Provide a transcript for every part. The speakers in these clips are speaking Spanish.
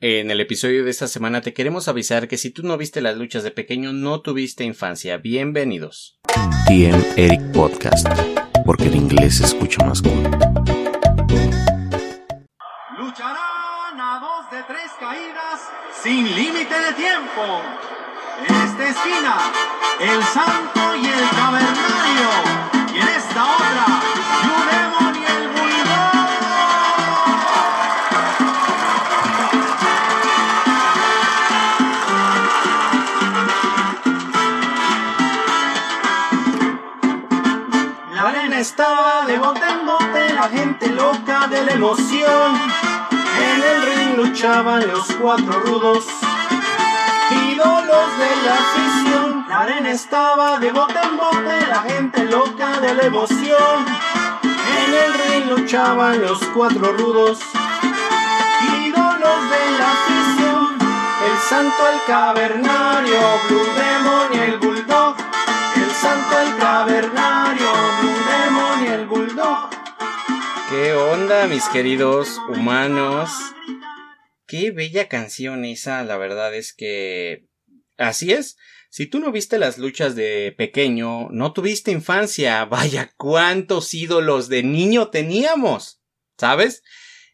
En el episodio de esta semana te queremos avisar que si tú no viste las luchas de pequeño, no tuviste infancia. Bienvenidos. TM Eric Podcast, porque el inglés se escucha más cool. Lucharán a dos de tres caídas sin límite de tiempo. En esta esquina, el santo y el cavernario. Y en esta otra, Blue gente loca de la emoción. En el ring luchaban los cuatro rudos, ídolos de la afición. La arena estaba de bote en bote, la gente loca de la emoción. En el ring luchaban los cuatro rudos, ídolos de la afición. El santo, el cavernario, Blue Demon y el bulldog. El santo, el cavernario, ¿Qué onda, mis queridos humanos? Qué bella canción esa, la verdad es que... Así es. Si tú no viste las luchas de pequeño, no tuviste infancia. Vaya, cuántos ídolos de niño teníamos. ¿Sabes?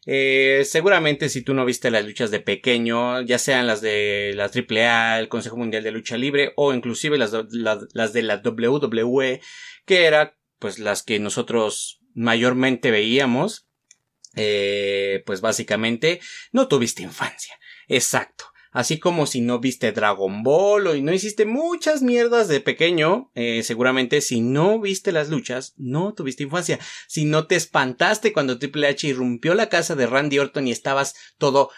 Eh, seguramente si tú no viste las luchas de pequeño, ya sean las de la AAA, el Consejo Mundial de Lucha Libre o inclusive las, las, las de la WWE, que era pues las que nosotros mayormente veíamos, eh, pues básicamente no tuviste infancia. Exacto. Así como si no viste Dragon Ball o y no hiciste muchas mierdas de pequeño, eh, seguramente si no viste las luchas, no tuviste infancia. Si no te espantaste cuando Triple H irrumpió la casa de Randy Orton y estabas todo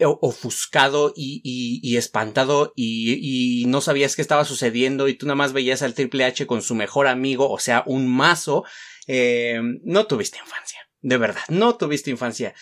ofuscado y, y, espantado y, y, no sabías qué estaba sucediendo y tú nada más veías al Triple H con su mejor amigo, o sea, un mazo, eh, no tuviste infancia. De verdad, no tuviste infancia.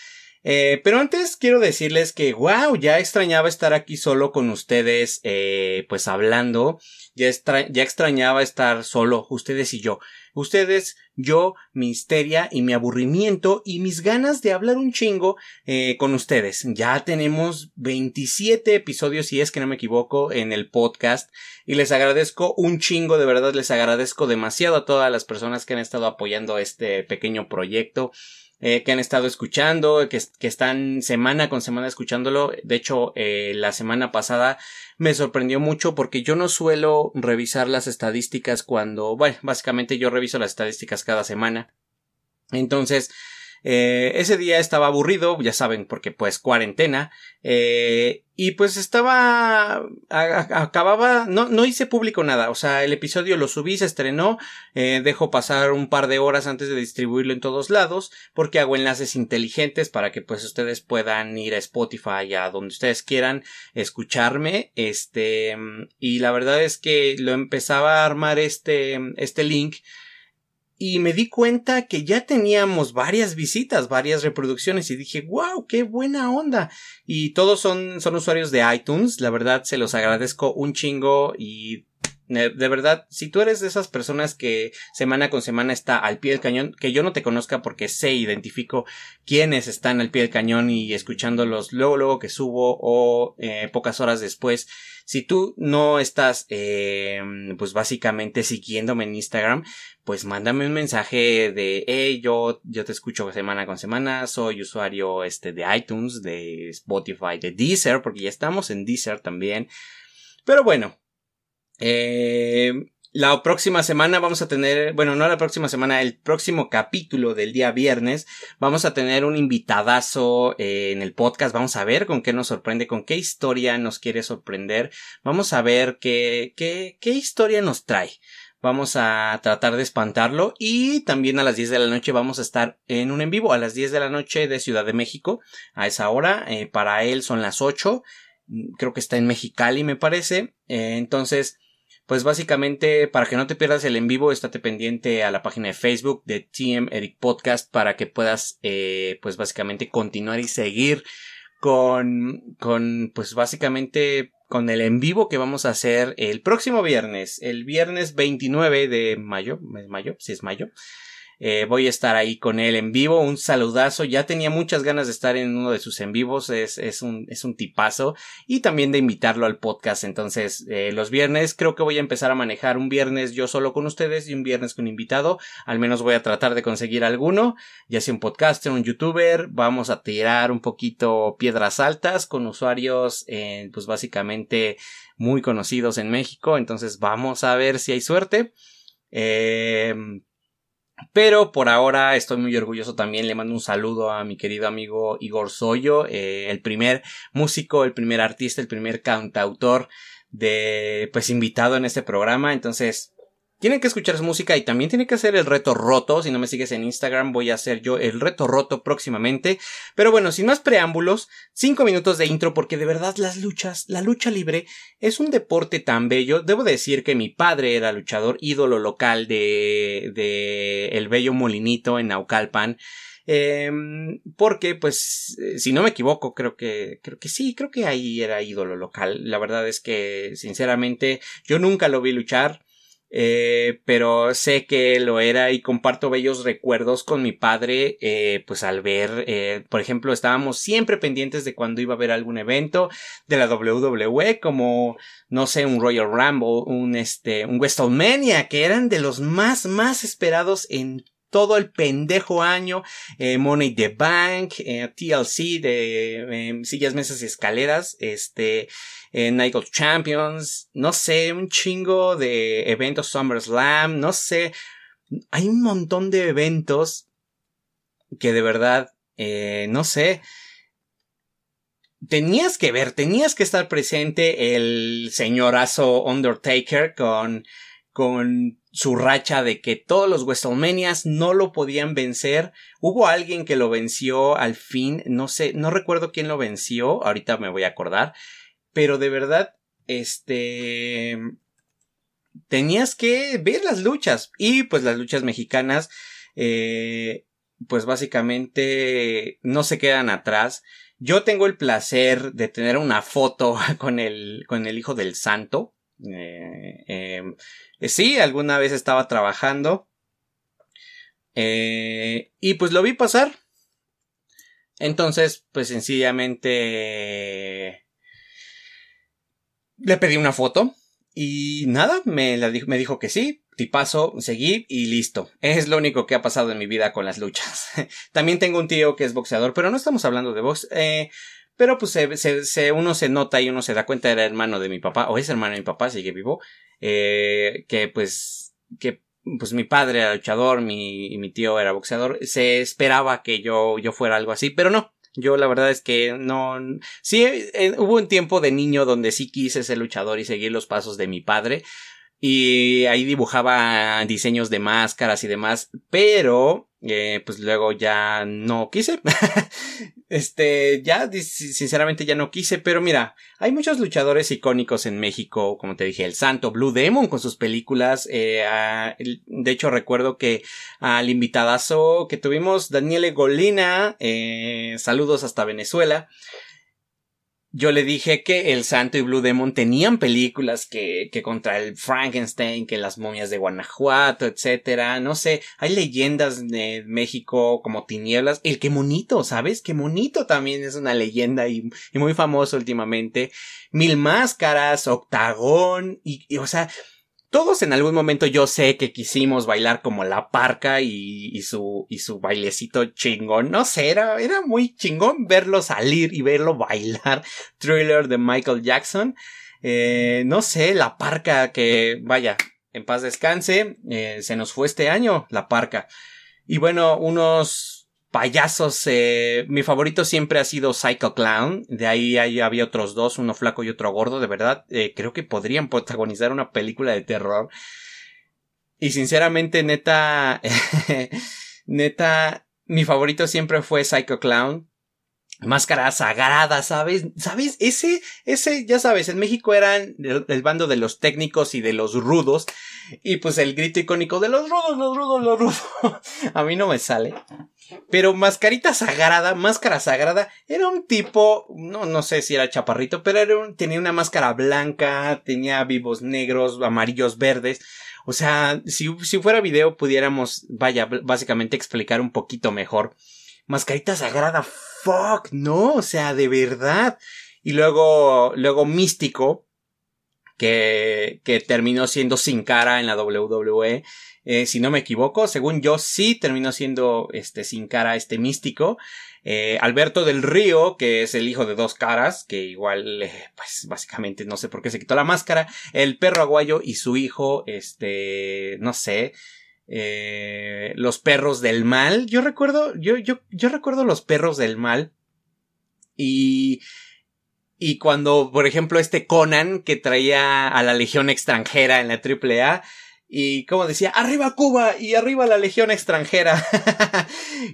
Eh, pero antes quiero decirles que, wow, ya extrañaba estar aquí solo con ustedes, eh, pues hablando, ya, extra ya extrañaba estar solo, ustedes y yo. Ustedes, yo, mi histeria y mi aburrimiento y mis ganas de hablar un chingo eh, con ustedes. Ya tenemos 27 episodios, si es que no me equivoco, en el podcast y les agradezco un chingo, de verdad les agradezco demasiado a todas las personas que han estado apoyando este pequeño proyecto eh, que han estado escuchando, que, que, están semana con semana escuchándolo. De hecho, eh, la semana pasada me sorprendió mucho porque yo no suelo revisar las estadísticas cuando, bueno, básicamente yo reviso las estadísticas cada semana. Entonces, eh, ese día estaba aburrido, ya saben, porque pues cuarentena, eh, y pues estaba, acababa, no, no hice público nada, o sea, el episodio lo subí, se estrenó, eh, dejo pasar un par de horas antes de distribuirlo en todos lados, porque hago enlaces inteligentes para que pues ustedes puedan ir a Spotify, a donde ustedes quieran escucharme, este, y la verdad es que lo empezaba a armar este, este link, y me di cuenta que ya teníamos varias visitas, varias reproducciones y dije, wow, qué buena onda. Y todos son, son usuarios de iTunes, la verdad se los agradezco un chingo y de verdad, si tú eres de esas personas que semana con semana está al pie del cañón, que yo no te conozca porque sé, identifico quiénes están al pie del cañón y escuchándolos luego, luego que subo o eh, pocas horas después, si tú no estás, eh, pues básicamente siguiéndome en Instagram, pues mándame un mensaje de, hey, yo, yo te escucho semana con semana, soy usuario este de iTunes, de Spotify, de Deezer, porque ya estamos en Deezer también. Pero bueno, eh, la próxima semana vamos a tener, bueno, no la próxima semana, el próximo capítulo del día viernes, vamos a tener un invitadazo eh, en el podcast, vamos a ver con qué nos sorprende, con qué historia nos quiere sorprender, vamos a ver qué, qué, qué historia nos trae. Vamos a tratar de espantarlo y también a las 10 de la noche vamos a estar en un en vivo a las 10 de la noche de Ciudad de México a esa hora. Eh, para él son las 8. Creo que está en Mexicali me parece. Eh, entonces pues básicamente para que no te pierdas el en vivo, estate pendiente a la página de Facebook de TM Eric Podcast para que puedas, eh, pues básicamente continuar y seguir con, con, pues básicamente con el en vivo que vamos a hacer el próximo viernes, el viernes 29 de mayo, ¿es mayo? Si es mayo. Eh, voy a estar ahí con él en vivo. Un saludazo. Ya tenía muchas ganas de estar en uno de sus en vivos. Es, es, un, es un tipazo. Y también de invitarlo al podcast. Entonces, eh, los viernes creo que voy a empezar a manejar un viernes yo solo con ustedes y un viernes con invitado. Al menos voy a tratar de conseguir alguno. Ya sea un podcaster, un youtuber. Vamos a tirar un poquito piedras altas con usuarios, eh, pues básicamente muy conocidos en México. Entonces vamos a ver si hay suerte. Eh, pero por ahora estoy muy orgulloso también. Le mando un saludo a mi querido amigo Igor Soyo, eh, el primer músico, el primer artista, el primer cantautor de, pues invitado en este programa. Entonces, tienen que escuchar su música y también tienen que hacer el reto roto. Si no me sigues en Instagram, voy a hacer yo el reto roto próximamente. Pero bueno, sin más preámbulos, cinco minutos de intro porque de verdad las luchas, la lucha libre es un deporte tan bello. Debo decir que mi padre era luchador ídolo local de, de el bello molinito en Naucalpan. Em, porque, pues, eh, si no me equivoco, creo que, creo que sí, creo que ahí era ídolo local. La verdad es que, sinceramente, yo nunca lo vi luchar. Eh, pero sé que lo era y comparto bellos recuerdos con mi padre, eh, pues al ver, eh, por ejemplo, estábamos siempre pendientes de cuando iba a haber algún evento de la WWE, como, no sé, un Royal Rumble, un este, un WrestleMania, que eran de los más, más esperados en todo el pendejo año, eh, Money the Bank, eh, TLC de em, sillas, mesas y escaleras, este, eh, Night of Champions, no sé, un chingo de eventos SummerSlam, no sé, hay un montón de eventos que de verdad, eh, no sé, tenías que ver, tenías que estar presente el señorazo Undertaker con, con su racha de que todos los WrestleManias no lo podían vencer. Hubo alguien que lo venció al fin, no sé, no recuerdo quién lo venció, ahorita me voy a acordar, pero de verdad, este, tenías que ver las luchas y pues las luchas mexicanas, eh, pues básicamente no se quedan atrás. Yo tengo el placer de tener una foto con el, con el hijo del santo. Eh, em, eh, sí, alguna vez estaba trabajando. Eh, y pues lo vi pasar. Entonces, pues sencillamente le pedí una foto. Y nada, me, dijo, me dijo que sí, tipazo, seguí y listo. Es lo único que ha pasado en mi vida con las luchas. También tengo un tío que es boxeador, pero no estamos hablando de box. Eh, pero pues se, se, uno se nota y uno se da cuenta, era hermano de mi papá, o es hermano de mi papá, sigue vivo, eh, que pues, que pues mi padre era luchador, mi, y mi tío era boxeador, se esperaba que yo, yo fuera algo así, pero no. Yo la verdad es que no, sí, eh, hubo un tiempo de niño donde sí quise ser luchador y seguir los pasos de mi padre, y ahí dibujaba diseños de máscaras y demás, pero eh, pues luego ya no quise. este, ya sinceramente ya no quise, pero mira, hay muchos luchadores icónicos en México, como te dije, el Santo Blue Demon con sus películas. Eh, de hecho recuerdo que al invitadazo que tuvimos, Daniele Golina, eh, saludos hasta Venezuela yo le dije que el Santo y Blue Demon tenían películas que, que contra el Frankenstein, que las momias de Guanajuato, etcétera. No sé, hay leyendas de México como Tinieblas. El que monito, ¿sabes? Que monito también es una leyenda y, y muy famoso últimamente. Mil máscaras, octagón, y, y o sea, todos en algún momento yo sé que quisimos bailar como la parca y, y, su, y su bailecito chingón. No sé, era, era muy chingón verlo salir y verlo bailar. Thriller de Michael Jackson. Eh, no sé, la parca que, vaya, en paz descanse, eh, se nos fue este año, la parca. Y bueno, unos payasos, eh, mi favorito siempre ha sido Psycho Clown, de ahí, ahí había otros dos, uno flaco y otro gordo, de verdad, eh, creo que podrían protagonizar una película de terror. Y sinceramente, neta, neta, mi favorito siempre fue Psycho Clown. Máscara sagrada, ¿sabes? ¿Sabes? Ese, ese, ya sabes, en México eran el, bando de los técnicos y de los rudos. Y pues el grito icónico de los rudos, los rudos, los rudos. A mí no me sale. Pero mascarita sagrada, máscara sagrada, era un tipo, no, no sé si era chaparrito, pero era un, tenía una máscara blanca, tenía vivos negros, amarillos, verdes. O sea, si, si fuera video pudiéramos, vaya, básicamente explicar un poquito mejor. Mascarita sagrada, fuck, no, o sea, de verdad. Y luego, luego Místico, que, que terminó siendo sin cara en la WWE. Eh, si no me equivoco, según yo sí terminó siendo este sin cara este místico. Eh, Alberto del Río, que es el hijo de dos caras, que igual, eh, pues básicamente no sé por qué se quitó la máscara. El perro aguayo y su hijo, este, no sé, eh, los perros del mal. Yo recuerdo, yo, yo, yo recuerdo los perros del mal. Y, y cuando, por ejemplo, este Conan que traía a la Legión extranjera en la AAA, y como decía, arriba Cuba y arriba la Legión extranjera.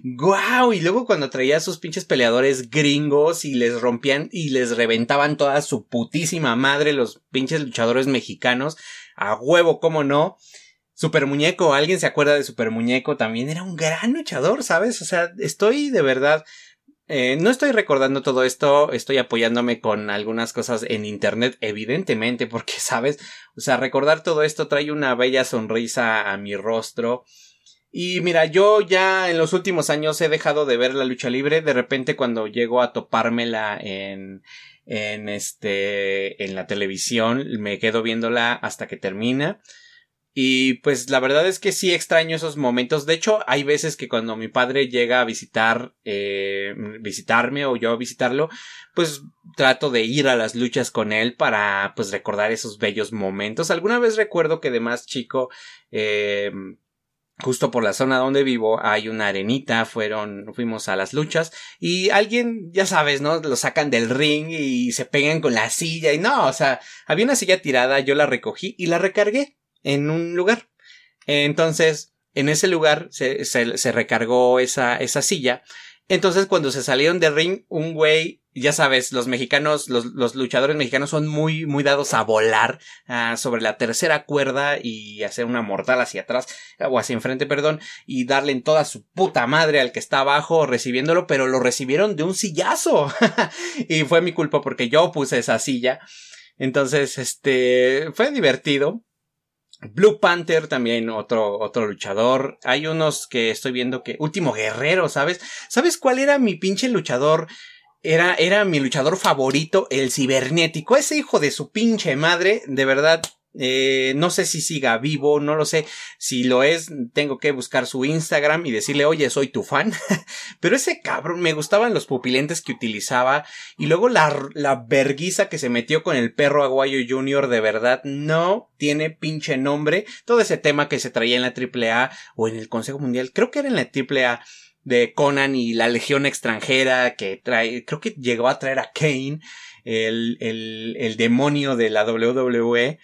¡Guau! Y luego cuando traía a sus pinches peleadores gringos y les rompían y les reventaban toda su putísima madre los pinches luchadores mexicanos. A huevo, cómo no. Super Muñeco, ¿alguien se acuerda de Super Muñeco? También era un gran luchador, ¿sabes? O sea, estoy de verdad eh, no estoy recordando todo esto, estoy apoyándome con algunas cosas en internet, evidentemente, porque, sabes, o sea, recordar todo esto trae una bella sonrisa a mi rostro. Y mira, yo ya en los últimos años he dejado de ver la lucha libre, de repente cuando llego a topármela en, en este, en la televisión, me quedo viéndola hasta que termina. Y pues la verdad es que sí extraño esos momentos. De hecho, hay veces que cuando mi padre llega a visitar, eh, visitarme o yo a visitarlo, pues trato de ir a las luchas con él para pues recordar esos bellos momentos. Alguna vez recuerdo que de más chico, eh, justo por la zona donde vivo hay una arenita, fueron, fuimos a las luchas y alguien, ya sabes, ¿no? Lo sacan del ring y se pegan con la silla y no, o sea, había una silla tirada, yo la recogí y la recargué en un lugar. Entonces, en ese lugar se, se, recargó esa, esa silla. Entonces, cuando se salieron del ring, un güey, ya sabes, los mexicanos, los, los luchadores mexicanos son muy, muy dados a volar sobre la tercera cuerda y hacer una mortal hacia atrás, o hacia enfrente, perdón, y darle en toda su puta madre al que está abajo recibiéndolo, pero lo recibieron de un sillazo. y fue mi culpa porque yo puse esa silla. Entonces, este, fue divertido. Blue Panther también otro otro luchador. Hay unos que estoy viendo que último guerrero, ¿sabes? ¿Sabes cuál era mi pinche luchador? Era era mi luchador favorito, el cibernético, ese hijo de su pinche madre, de verdad eh, no sé si siga vivo, no lo sé. Si lo es, tengo que buscar su Instagram y decirle, oye, soy tu fan. Pero ese cabrón, me gustaban los pupilentes que utilizaba. Y luego la, la verguiza que se metió con el perro Aguayo Junior, de verdad, no tiene pinche nombre. Todo ese tema que se traía en la AAA o en el Consejo Mundial, creo que era en la AAA de Conan y la Legión extranjera que trae, creo que llegó a traer a Kane, el, el, el demonio de la WWE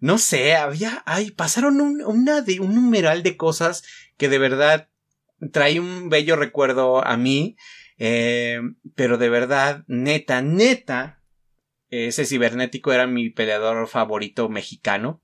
no sé, había, ay, pasaron un, una de, un numeral de cosas que de verdad trae un bello recuerdo a mí, eh, pero de verdad, neta, neta, ese cibernético era mi peleador favorito mexicano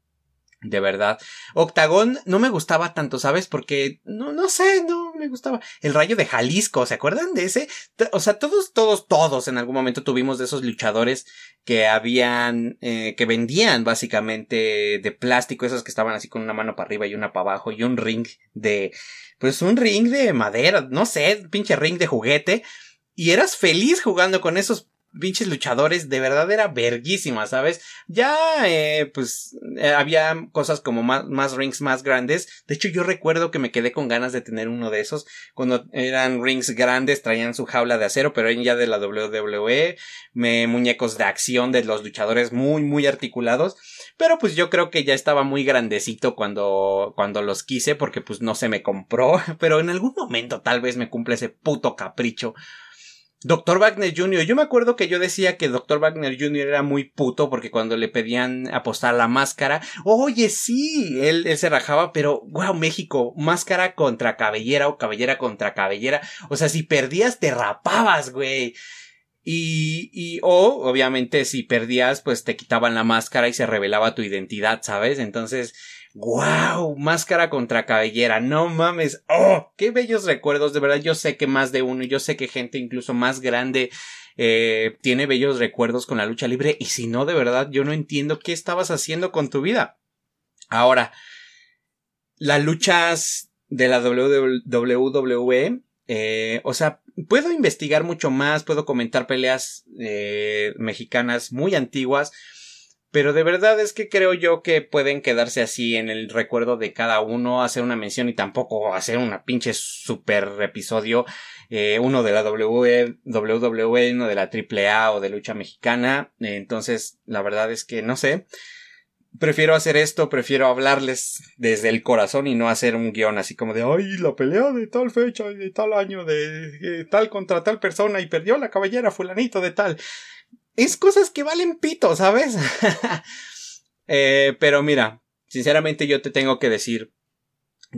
de verdad. Octagón no me gustaba tanto, ¿sabes? Porque no, no sé, no me gustaba. El rayo de Jalisco, ¿se acuerdan de ese? O sea, todos, todos, todos en algún momento tuvimos de esos luchadores que habían, eh, que vendían básicamente de plástico, esos que estaban así con una mano para arriba y una para abajo y un ring de, pues un ring de madera, no sé, pinche ring de juguete. Y eras feliz jugando con esos pinches luchadores de verdad era verguísima, ¿sabes? Ya, eh, pues, eh, había cosas como más, más rings más grandes. De hecho, yo recuerdo que me quedé con ganas de tener uno de esos. Cuando eran rings grandes, traían su jaula de acero, pero ya de la WWE, me, muñecos de acción de los luchadores muy, muy articulados. Pero pues yo creo que ya estaba muy grandecito cuando, cuando los quise, porque pues no se me compró. Pero en algún momento tal vez me cumple ese puto capricho Dr. Wagner Jr. Yo me acuerdo que yo decía que Dr. Wagner Jr. era muy puto porque cuando le pedían apostar la máscara, oye, sí, él, él se rajaba, pero, wow, México, máscara contra cabellera o cabellera contra cabellera. O sea, si perdías, te rapabas, güey. Y, y, o, obviamente, si perdías, pues te quitaban la máscara y se revelaba tu identidad, ¿sabes? Entonces, wow, máscara contra cabellera, no mames, oh, qué bellos recuerdos, de verdad, yo sé que más de uno, yo sé que gente incluso más grande, eh, tiene bellos recuerdos con la lucha libre, y si no, de verdad, yo no entiendo qué estabas haciendo con tu vida. Ahora, las luchas de la WWE, eh, o sea, puedo investigar mucho más, puedo comentar peleas eh, mexicanas muy antiguas, pero de verdad es que creo yo que pueden quedarse así en el recuerdo de cada uno, hacer una mención y tampoco hacer una pinche super episodio, eh, uno de la WWE, uno de la AAA o de lucha mexicana. entonces, la verdad es que no sé prefiero hacer esto, prefiero hablarles desde el corazón y no hacer un guion así como de, ay, la pelea de tal fecha de tal año, de, tal contra tal persona y perdió la cabellera fulanito de tal. Es cosas que valen pito, ¿sabes? eh, pero mira, sinceramente yo te tengo que decir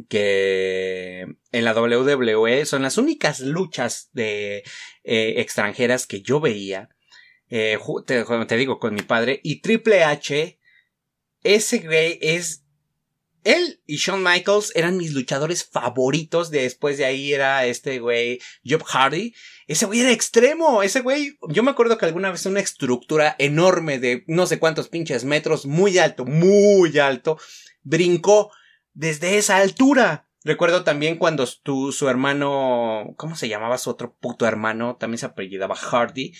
que en la WWE son las únicas luchas de eh, extranjeras que yo veía. Eh, te, te digo, con mi padre. Y Triple H ese güey es él y Shawn Michaels eran mis luchadores favoritos. Después de ahí era este güey, Job Hardy. Ese güey era extremo. Ese güey, yo me acuerdo que alguna vez una estructura enorme de no sé cuántos pinches metros, muy alto, muy alto, brincó desde esa altura. Recuerdo también cuando tu, su hermano, ¿cómo se llamaba su otro puto hermano? También se apellidaba Hardy.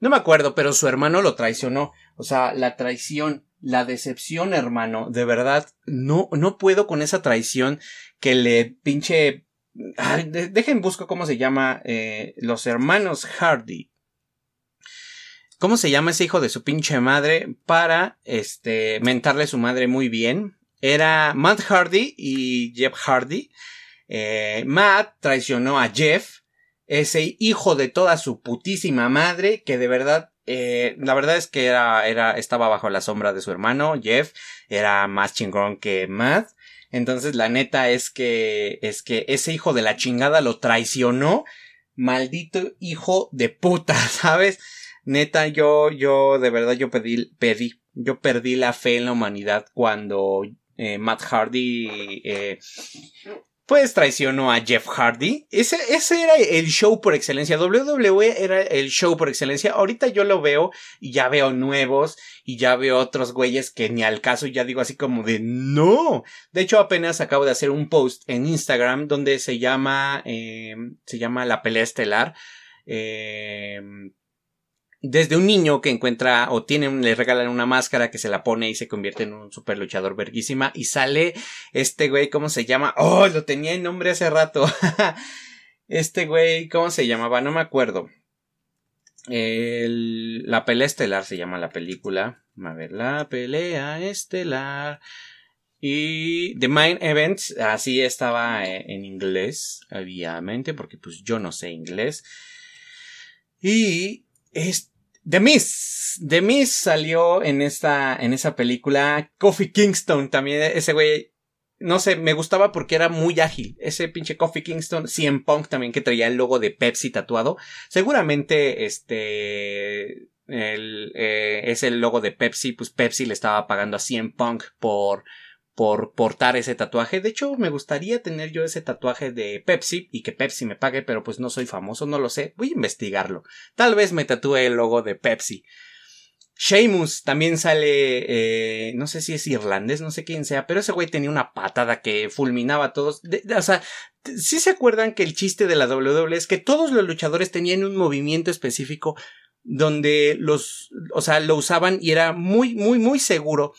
No me acuerdo, pero su hermano lo traicionó. O sea, la traición la decepción, hermano. De verdad, no, no puedo con esa traición que le pinche. dejen busco cómo se llama. Eh, los hermanos Hardy. ¿Cómo se llama ese hijo de su pinche madre? Para, este, mentarle a su madre muy bien. Era Matt Hardy y Jeff Hardy. Eh, Matt traicionó a Jeff, ese hijo de toda su putísima madre, que de verdad eh, la verdad es que era, era, estaba bajo la sombra de su hermano, Jeff, era más chingón que Matt. Entonces, la neta es que, es que ese hijo de la chingada lo traicionó. Maldito hijo de puta, ¿sabes? Neta, yo, yo, de verdad, yo pedí, pedí, yo perdí la fe en la humanidad cuando eh, Matt Hardy eh, pues traicionó a Jeff Hardy. Ese, ese era el show por excelencia. WWE era el show por excelencia. Ahorita yo lo veo y ya veo nuevos y ya veo otros güeyes que ni al caso ya digo así como de no. De hecho apenas acabo de hacer un post en Instagram donde se llama, eh, se llama la pelea estelar. Eh, desde un niño que encuentra o tiene le regalan una máscara que se la pone y se convierte en un super luchador verguísima y sale este güey, ¿cómo se llama? Oh, lo tenía en nombre hace rato. este güey, ¿cómo se llamaba? No me acuerdo. la pelea estelar se llama la película. A ver, la pelea estelar. Y The Main Events, así estaba eh, en inglés, obviamente, porque pues yo no sé inglés. Y este The Miss. The Miss salió en esta, en esa película. Kofi Kingston también, ese güey. No sé, me gustaba porque era muy ágil. Ese pinche Kofi Kingston, CM Punk también que traía el logo de Pepsi tatuado. Seguramente, este, el, eh, es el logo de Pepsi, pues Pepsi le estaba pagando a CM Punk por, por portar ese tatuaje. De hecho, me gustaría tener yo ese tatuaje de Pepsi y que Pepsi me pague, pero pues no soy famoso, no lo sé. Voy a investigarlo. Tal vez me tatúe el logo de Pepsi. Sheamus también sale, eh, no sé si es irlandés, no sé quién sea, pero ese güey tenía una patada que fulminaba a todos. o sea, si se acuerdan que el chiste de la WWE es que todos los luchadores tenían un movimiento específico donde los, o sea, lo usaban y era muy, muy, muy seguro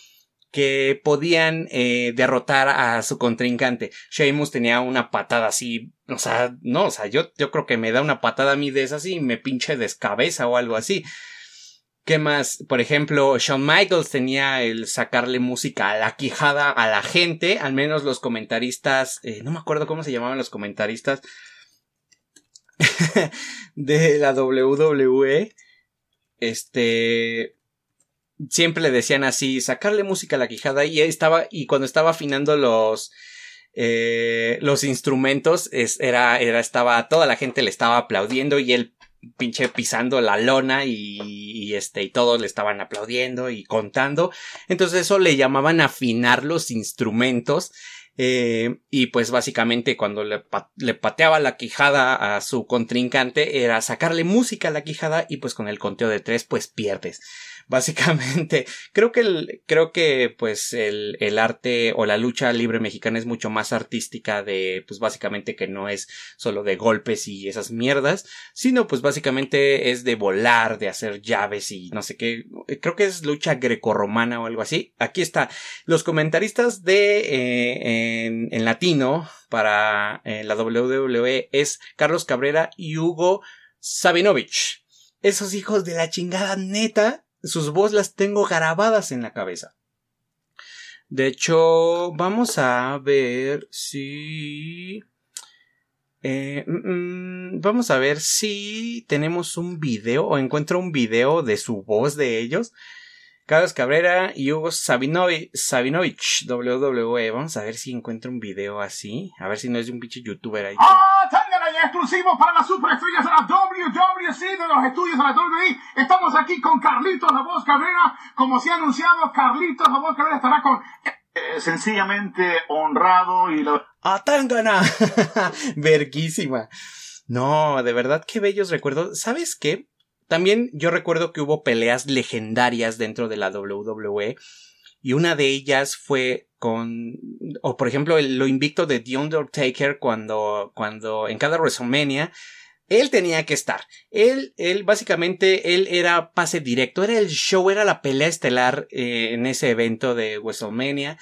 que podían eh, derrotar a su contrincante. Sheamus tenía una patada así, o sea, no, o sea, yo, yo creo que me da una patada a mí de esas y me pinche descabeza o algo así. ¿Qué más? Por ejemplo, Shawn Michaels tenía el sacarle música a la quijada a la gente, al menos los comentaristas, eh, no me acuerdo cómo se llamaban los comentaristas. de la WWE, este, siempre le decían así, sacarle música a la quijada y estaba, y cuando estaba afinando los, eh, los instrumentos, es, era, era, estaba, toda la gente le estaba aplaudiendo y él pinche pisando la lona y, y, este y todos le estaban aplaudiendo y contando. Entonces eso le llamaban afinar los instrumentos eh, y pues básicamente cuando le, le, pateaba la quijada a su contrincante era sacarle música a la quijada y pues con el conteo de tres pues pierdes básicamente creo que el, creo que pues el, el arte o la lucha libre mexicana es mucho más artística de pues básicamente que no es solo de golpes y esas mierdas sino pues básicamente es de volar de hacer llaves y no sé qué. Creo que es lucha grecorromana o algo así. Aquí está. Los comentaristas de eh, en, en, latino para eh, la WWE es Carlos Cabrera y Hugo Sabinovich. Esos hijos de la chingada neta sus voz las tengo grabadas en la cabeza. De hecho, vamos a ver si... Eh, mm, mm, vamos a ver si tenemos un video o encuentro un video de su voz de ellos. Carlos Cabrera y Hugo Sabinovich, Sabinovich WWE. Vamos a ver si encuentro un video así. A ver si no es de un pinche youtuber ahí. ¡Ah! Y exclusivo para las superestrellas de la WWC de los estudios de la WWE. Estamos aquí con Carlitos La Voz Cabrera. Como se ha anunciado, Carlitos La Voz Cabrera estará con eh, sencillamente honrado y lo... ¡Atángana! Verguísima. No, de verdad qué bellos recuerdos. ¿Sabes qué? También yo recuerdo que hubo peleas legendarias dentro de la WWE y una de ellas fue o por ejemplo el, lo invicto de The Undertaker cuando cuando en cada WrestleMania él tenía que estar. Él, él, básicamente, él era pase directo, era el show, era la pelea estelar eh, en ese evento de WrestleMania.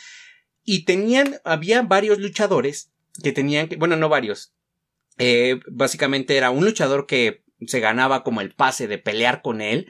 Y tenían, había varios luchadores que tenían que, bueno, no varios. Eh, básicamente era un luchador que se ganaba como el pase de pelear con él.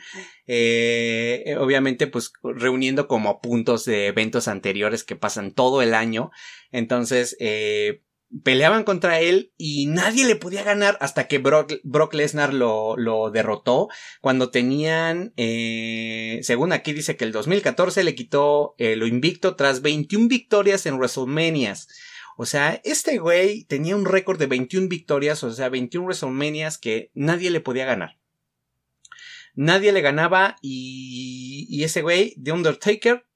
Eh, obviamente, pues reuniendo como puntos de eventos anteriores que pasan todo el año. Entonces, eh, peleaban contra él y nadie le podía ganar hasta que Brock, Brock Lesnar lo, lo, derrotó cuando tenían, eh, según aquí dice que el 2014 le quitó eh, lo invicto tras 21 victorias en WrestleManias. O sea, este güey tenía un récord de 21 victorias, o sea, 21 WrestleManias que nadie le podía ganar. Nadie le ganaba y, y ese güey, The Undertaker,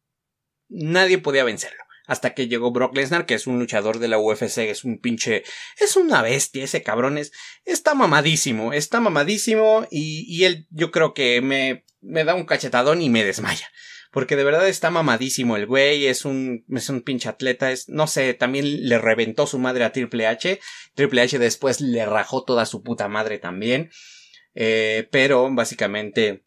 nadie podía vencerlo. Hasta que llegó Brock Lesnar, que es un luchador de la UFC, es un pinche, es una bestia, ese cabrón es, está mamadísimo, está mamadísimo y, y él yo creo que me, me da un cachetadón y me desmaya porque de verdad está mamadísimo el güey, es un, es un pinche atleta, es, no sé, también le reventó su madre a Triple H, Triple H después le rajó toda su puta madre también, eh, pero básicamente,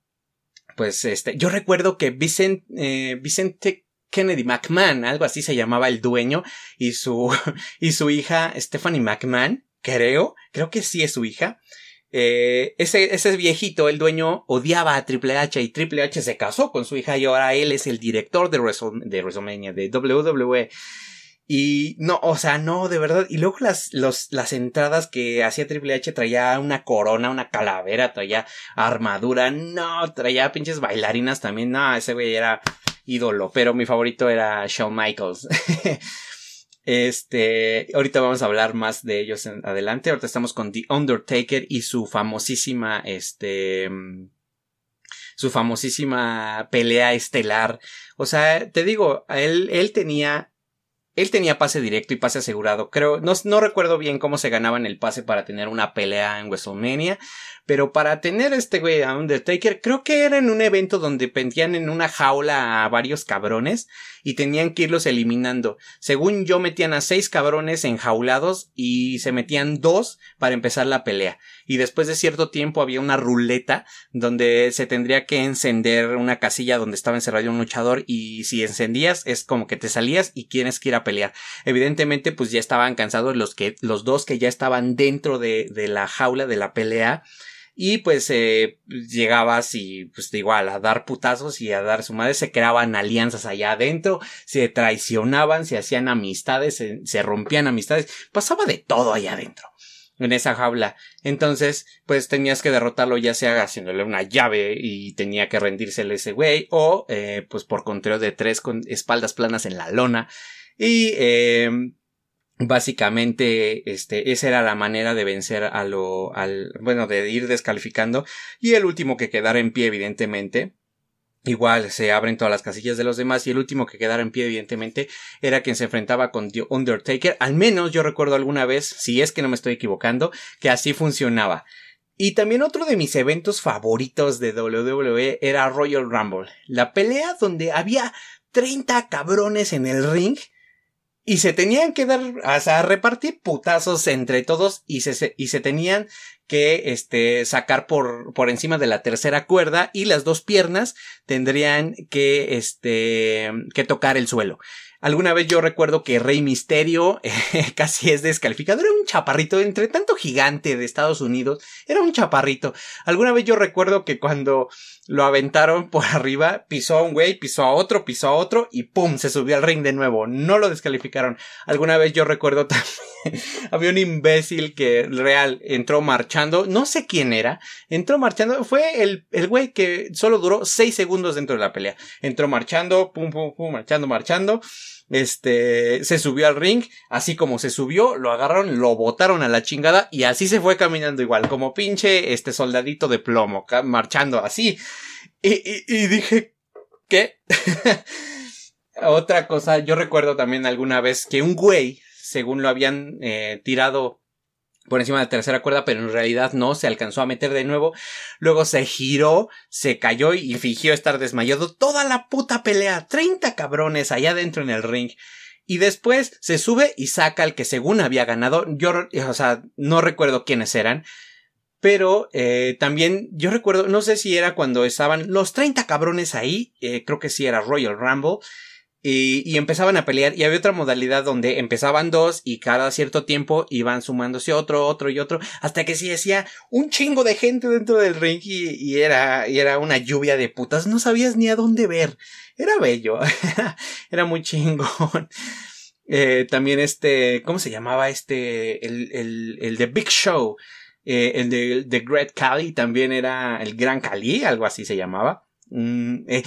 pues este, yo recuerdo que eh, Vicente Kennedy McMahon, algo así se llamaba el dueño, y su, y su hija Stephanie McMahon, creo, creo que sí es su hija, eh, ese, ese viejito, el dueño, odiaba a Triple H y Triple H se casó con su hija y ahora él es el director de, WrestleMania, de WWE. Y no, o sea, no, de verdad. Y luego las, los, las entradas que hacía Triple H traía una corona, una calavera, traía armadura, no, traía pinches bailarinas también, no, ese güey era ídolo, pero mi favorito era Shawn Michaels. Este, ahorita vamos a hablar más de ellos en adelante. Ahorita estamos con The Undertaker y su famosísima, este, su famosísima pelea estelar. O sea, te digo, él, él tenía, él tenía pase directo y pase asegurado. Creo, no, no recuerdo bien cómo se ganaban el pase para tener una pelea en WrestleMania, pero para tener este güey a Undertaker, creo que era en un evento donde pendían en una jaula a varios cabrones y tenían que irlos eliminando. Según yo, metían a seis cabrones enjaulados y se metían dos para empezar la pelea. Y después de cierto tiempo había una ruleta donde se tendría que encender una casilla donde estaba encerrado un luchador y si encendías es como que te salías y tienes que ir a pelear. Evidentemente, pues ya estaban cansados los que, los dos que ya estaban dentro de, de la jaula de la pelea y pues eh, llegabas y pues igual a dar putazos y a dar su madre, se creaban alianzas allá adentro, se traicionaban, se hacían amistades, se, rompían amistades, pasaba de todo allá adentro. en esa jaula. Entonces, pues tenías que derrotarlo ya sea haciéndole una llave y tenía que rendírsele ese güey o eh, pues por conteo de tres con espaldas planas en la lona. Y eh, básicamente este esa era la manera de vencer a lo al bueno de ir descalificando y el último que quedara en pie evidentemente Igual se abren todas las casillas de los demás y el último que quedara en pie evidentemente era quien se enfrentaba con The Undertaker. Al menos yo recuerdo alguna vez, si es que no me estoy equivocando, que así funcionaba. Y también otro de mis eventos favoritos de WWE era Royal Rumble. La pelea donde había 30 cabrones en el ring y se tenían que dar, o sea, repartir putazos entre todos y se, y se tenían que este sacar por por encima de la tercera cuerda y las dos piernas tendrían que este que tocar el suelo. Alguna vez yo recuerdo que Rey Misterio eh, casi es descalificado. Era un chaparrito, entre tanto gigante de Estados Unidos, era un chaparrito. Alguna vez yo recuerdo que cuando lo aventaron por arriba, pisó a un güey, pisó a otro, pisó a otro y ¡pum! se subió al ring de nuevo. No lo descalificaron. Alguna vez yo recuerdo también, había un imbécil que real entró marchando, no sé quién era, entró marchando, fue el, el güey que solo duró seis segundos dentro de la pelea. Entró marchando, pum, pum, pum, marchando, marchando este, se subió al ring, así como se subió, lo agarraron, lo botaron a la chingada y así se fue caminando igual, como pinche, este soldadito de plomo, marchando así. Y dije, ¿qué? Otra cosa, yo recuerdo también alguna vez que un güey, según lo habían eh, tirado por encima de la tercera cuerda, pero en realidad no, se alcanzó a meter de nuevo. Luego se giró, se cayó y fingió estar desmayado toda la puta pelea. 30 cabrones allá adentro en el ring. Y después se sube y saca al que según había ganado. Yo, o sea, no recuerdo quiénes eran. Pero eh, también yo recuerdo, no sé si era cuando estaban los 30 cabrones ahí, eh, creo que sí era Royal Rumble. Y, empezaban a pelear y había otra modalidad donde empezaban dos y cada cierto tiempo iban sumándose otro, otro y otro, hasta que se hacía un chingo de gente dentro del ring y, era, y era una lluvia de putas, no sabías ni a dónde ver. Era bello, era muy chingón. Eh, también este, ¿cómo se llamaba este? El, el, el de Big Show. Eh, el de, de Great Cali también era el Gran Cali, algo así se llamaba. Mm, eh,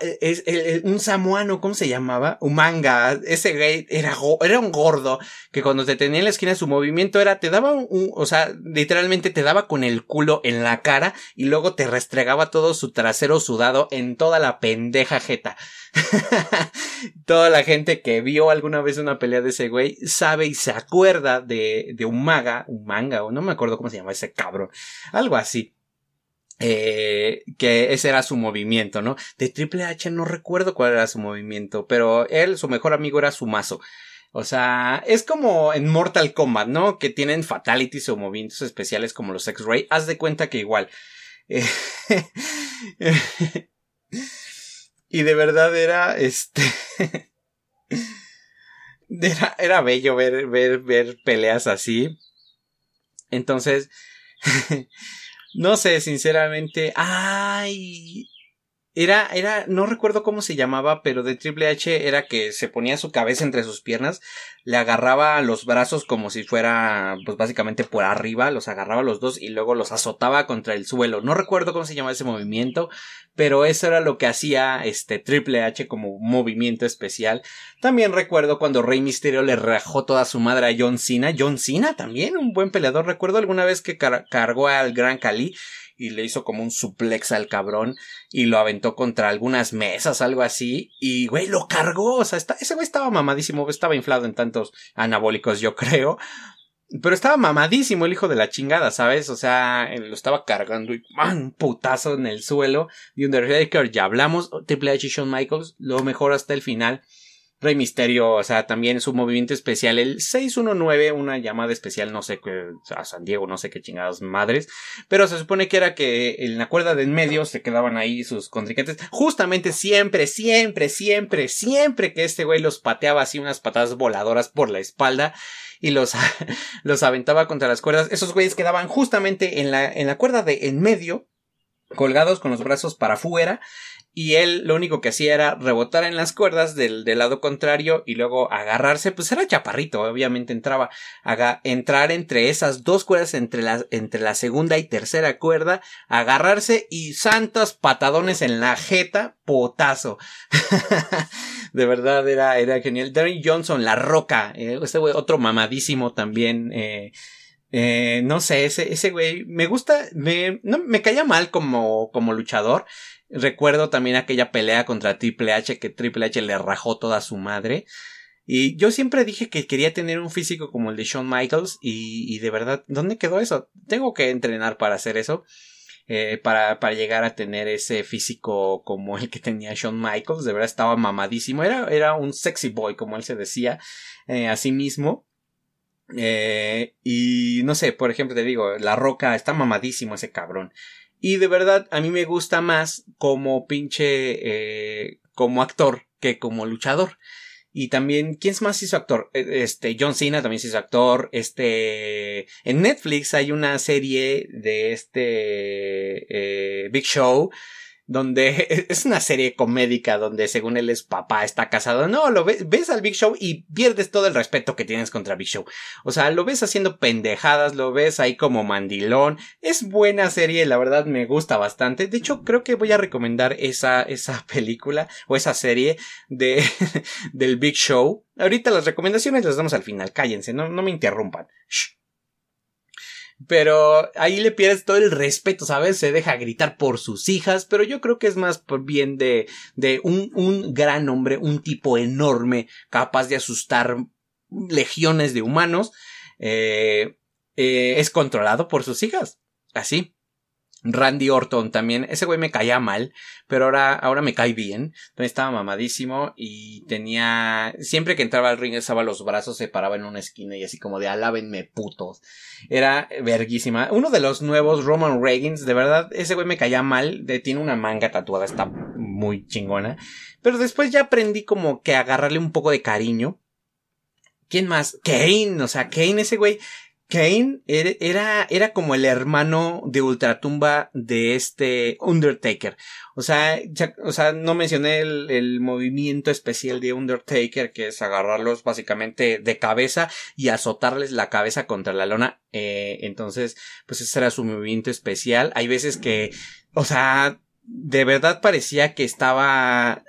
eh, es, un samuano, ¿cómo se llamaba? Umanga. Ese güey era, era un gordo que cuando te tenía en la esquina su movimiento era, te daba un, o sea, literalmente te daba con el culo en la cara y luego te restregaba todo su trasero sudado en toda la pendeja jeta. Toda la gente que vio alguna vez una pelea de ese güey sabe y se acuerda de, de un maga, un manga, o no me acuerdo cómo se llama ese cabrón. Algo así eh, que ese era su movimiento, ¿no? De Triple H no recuerdo cuál era su movimiento, pero él, su mejor amigo era su mazo. O sea, es como en Mortal Kombat, ¿no? Que tienen fatalities o movimientos especiales como los X-Ray. Haz de cuenta que igual. y de verdad era, este, era, era bello ver, ver, ver peleas así. Entonces, no sé, sinceramente. Ay. Era, era, no recuerdo cómo se llamaba, pero de Triple H era que se ponía su cabeza entre sus piernas, le agarraba los brazos como si fuera, pues básicamente por arriba, los agarraba los dos y luego los azotaba contra el suelo. No recuerdo cómo se llamaba ese movimiento, pero eso era lo que hacía este Triple H como movimiento especial. También recuerdo cuando Rey Mysterio le rajó toda su madre a John Cena. John Cena también, un buen peleador. Recuerdo alguna vez que cargó al Gran Cali y le hizo como un suplex al cabrón y lo aventó contra algunas mesas, algo así, y güey, lo cargó, o sea, ese güey estaba mamadísimo, estaba inflado en tantos anabólicos, yo creo. Pero estaba mamadísimo el hijo de la chingada, ¿sabes? O sea, lo estaba cargando y ¡man! Un putazo en el suelo. Y Undertaker, ya hablamos. Triple H y Shawn Michaels, lo mejor hasta el final. Rey Misterio, o sea, también su movimiento especial, el 619, una llamada especial, no sé qué, a San Diego, no sé qué chingadas madres, pero se supone que era que en la cuerda de en medio se quedaban ahí sus contrincantes, justamente siempre, siempre, siempre, siempre que este güey los pateaba así unas patadas voladoras por la espalda y los, los aventaba contra las cuerdas, esos güeyes quedaban justamente en la, en la cuerda de en medio, colgados con los brazos para afuera, y él lo único que hacía era rebotar en las cuerdas del, del lado contrario y luego agarrarse, pues era chaparrito, obviamente entraba, entrar entre esas dos cuerdas, entre la, entre la segunda y tercera cuerda, agarrarse y santos patadones en la jeta, potazo. de verdad era, era genial. Darren Johnson, la roca, eh, este güey, otro mamadísimo también, eh, eh, no sé, ese, ese güey me gusta, me, no, me caía mal como, como luchador, Recuerdo también aquella pelea contra Triple H que Triple H le rajó toda su madre. Y yo siempre dije que quería tener un físico como el de Shawn Michaels y, de verdad, ¿dónde quedó eso? Tengo que entrenar para hacer eso. Eh, para, para llegar a tener ese físico como el que tenía Shawn Michaels. De verdad estaba mamadísimo. Era, era un sexy boy, como él se decía eh, a sí mismo. Eh, y no sé, por ejemplo, te digo, La Roca está mamadísimo ese cabrón. Y de verdad, a mí me gusta más como pinche, eh, como actor que como luchador. Y también, ¿quién más hizo actor? E, este, John Cena también se hizo actor. Este, en Netflix hay una serie de este, eh, Big Show donde es una serie comédica donde según él es papá, está casado. No, lo ves, ves al Big Show y pierdes todo el respeto que tienes contra Big Show. O sea, lo ves haciendo pendejadas, lo ves ahí como mandilón. Es buena serie, la verdad me gusta bastante. De hecho, creo que voy a recomendar esa, esa película o esa serie de, del Big Show. Ahorita las recomendaciones las damos al final, cállense, no, no me interrumpan. Pero ahí le pierdes todo el respeto, ¿sabes? Se deja gritar por sus hijas, pero yo creo que es más por bien de, de un, un gran hombre, un tipo enorme, capaz de asustar legiones de humanos, eh, eh, es controlado por sus hijas. Así. Randy Orton también, ese güey me caía mal, pero ahora, ahora me cae bien. Entonces estaba mamadísimo y tenía, siempre que entraba al ring, estaba los brazos, se paraba en una esquina y así como de alábenme putos. Era verguísima. Uno de los nuevos, Roman Reigns, de verdad, ese güey me caía mal, tiene una manga tatuada, está muy chingona. Pero después ya aprendí como que agarrarle un poco de cariño. ¿Quién más? Kane, o sea, Kane, ese güey Kane era, era como el hermano de Ultratumba de este Undertaker. O sea, o sea, no mencioné el, el, movimiento especial de Undertaker, que es agarrarlos básicamente de cabeza y azotarles la cabeza contra la lona. Eh, entonces, pues ese era su movimiento especial. Hay veces que, o sea, de verdad parecía que estaba,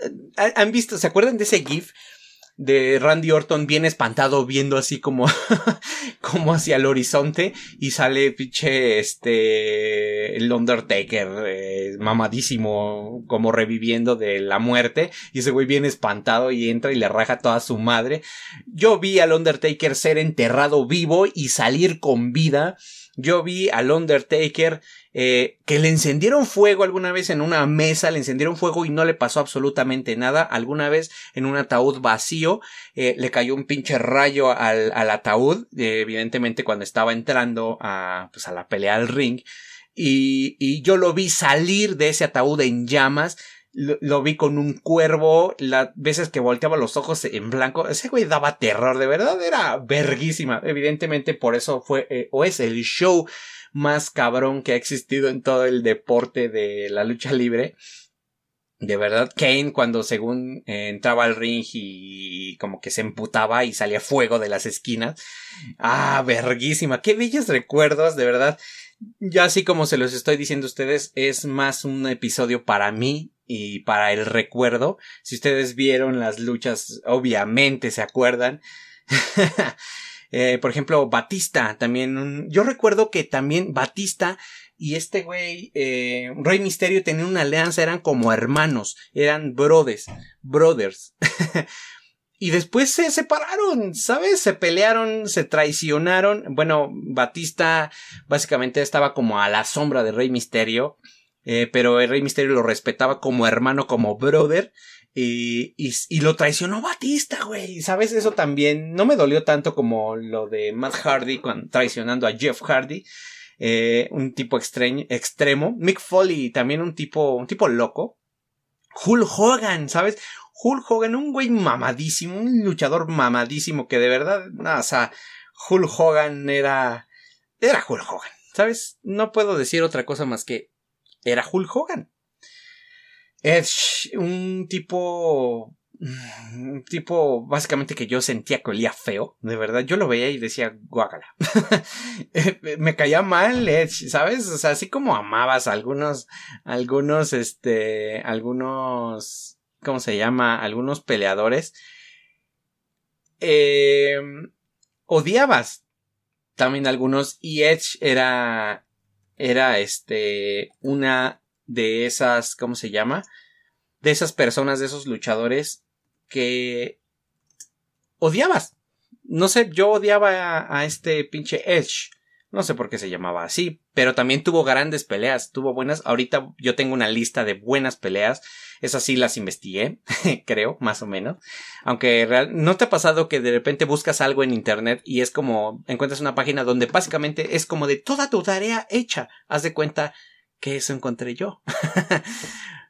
¿han visto, se acuerdan de ese GIF? De Randy Orton bien espantado viendo así como, como hacia el horizonte y sale pinche este, el Undertaker eh, mamadísimo como reviviendo de la muerte y ese güey bien espantado y entra y le raja toda su madre. Yo vi al Undertaker ser enterrado vivo y salir con vida. Yo vi al Undertaker eh, que le encendieron fuego alguna vez en una mesa, le encendieron fuego y no le pasó absolutamente nada. Alguna vez en un ataúd vacío eh, le cayó un pinche rayo al, al ataúd, eh, evidentemente cuando estaba entrando a, pues a la pelea al ring. Y, y yo lo vi salir de ese ataúd en llamas. Lo, vi con un cuervo, las veces que volteaba los ojos en blanco, ese güey daba terror, de verdad era verguísima. Evidentemente por eso fue o es el show más cabrón que ha existido en todo el deporte de la lucha libre. De verdad, Kane cuando según eh, entraba al ring y como que se emputaba y salía fuego de las esquinas. Ah, verguísima. Qué bellos recuerdos, de verdad. Ya así como se los estoy diciendo a ustedes, es más un episodio para mí y para el recuerdo. Si ustedes vieron las luchas, obviamente se acuerdan. Eh, por ejemplo, Batista, también, yo recuerdo que también Batista y este güey, eh, Rey Misterio tenían una alianza, eran como hermanos, eran brothers, brothers. y después se separaron, ¿sabes? Se pelearon, se traicionaron. Bueno, Batista básicamente estaba como a la sombra de Rey Misterio, eh, pero el Rey Misterio lo respetaba como hermano, como brother. Y, y, lo traicionó Batista, güey. ¿Sabes? Eso también no me dolió tanto como lo de Matt Hardy traicionando a Jeff Hardy. Eh, un tipo extremo. Mick Foley también un tipo, un tipo loco. Hulk Hogan, ¿sabes? Hulk Hogan, un güey mamadísimo, un luchador mamadísimo que de verdad, no, o sea, Hulk Hogan era, era Hulk Hogan, ¿sabes? No puedo decir otra cosa más que era Hulk Hogan. Edge, un tipo un tipo básicamente que yo sentía que olía feo, de verdad. Yo lo veía y decía, guácala. me caía mal Edge, ¿sabes? O sea, así como amabas a algunos, algunos, este, algunos, ¿cómo se llama? Algunos peleadores. Eh, odiabas también algunos y Edge era, era este, una de esas, ¿cómo se llama? De esas personas, de esos luchadores que odiabas. No sé, yo odiaba a, este pinche Edge. No sé por qué se llamaba así, pero también tuvo grandes peleas, tuvo buenas. Ahorita yo tengo una lista de buenas peleas. Esas sí las investigué, creo, más o menos. Aunque real, ¿no te ha pasado que de repente buscas algo en internet y es como encuentras una página donde básicamente es como de toda tu tarea hecha? Haz de cuenta que eso encontré yo.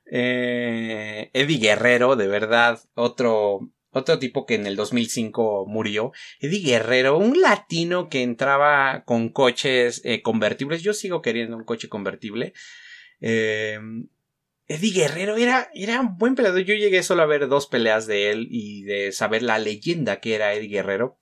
Eh, Eddie Guerrero, de verdad, otro, otro tipo que en el 2005 murió. Eddie Guerrero, un latino que entraba con coches eh, convertibles. Yo sigo queriendo un coche convertible. Eh, Eddie Guerrero era, era un buen peleador. Yo llegué solo a ver dos peleas de él y de saber la leyenda que era Eddie Guerrero.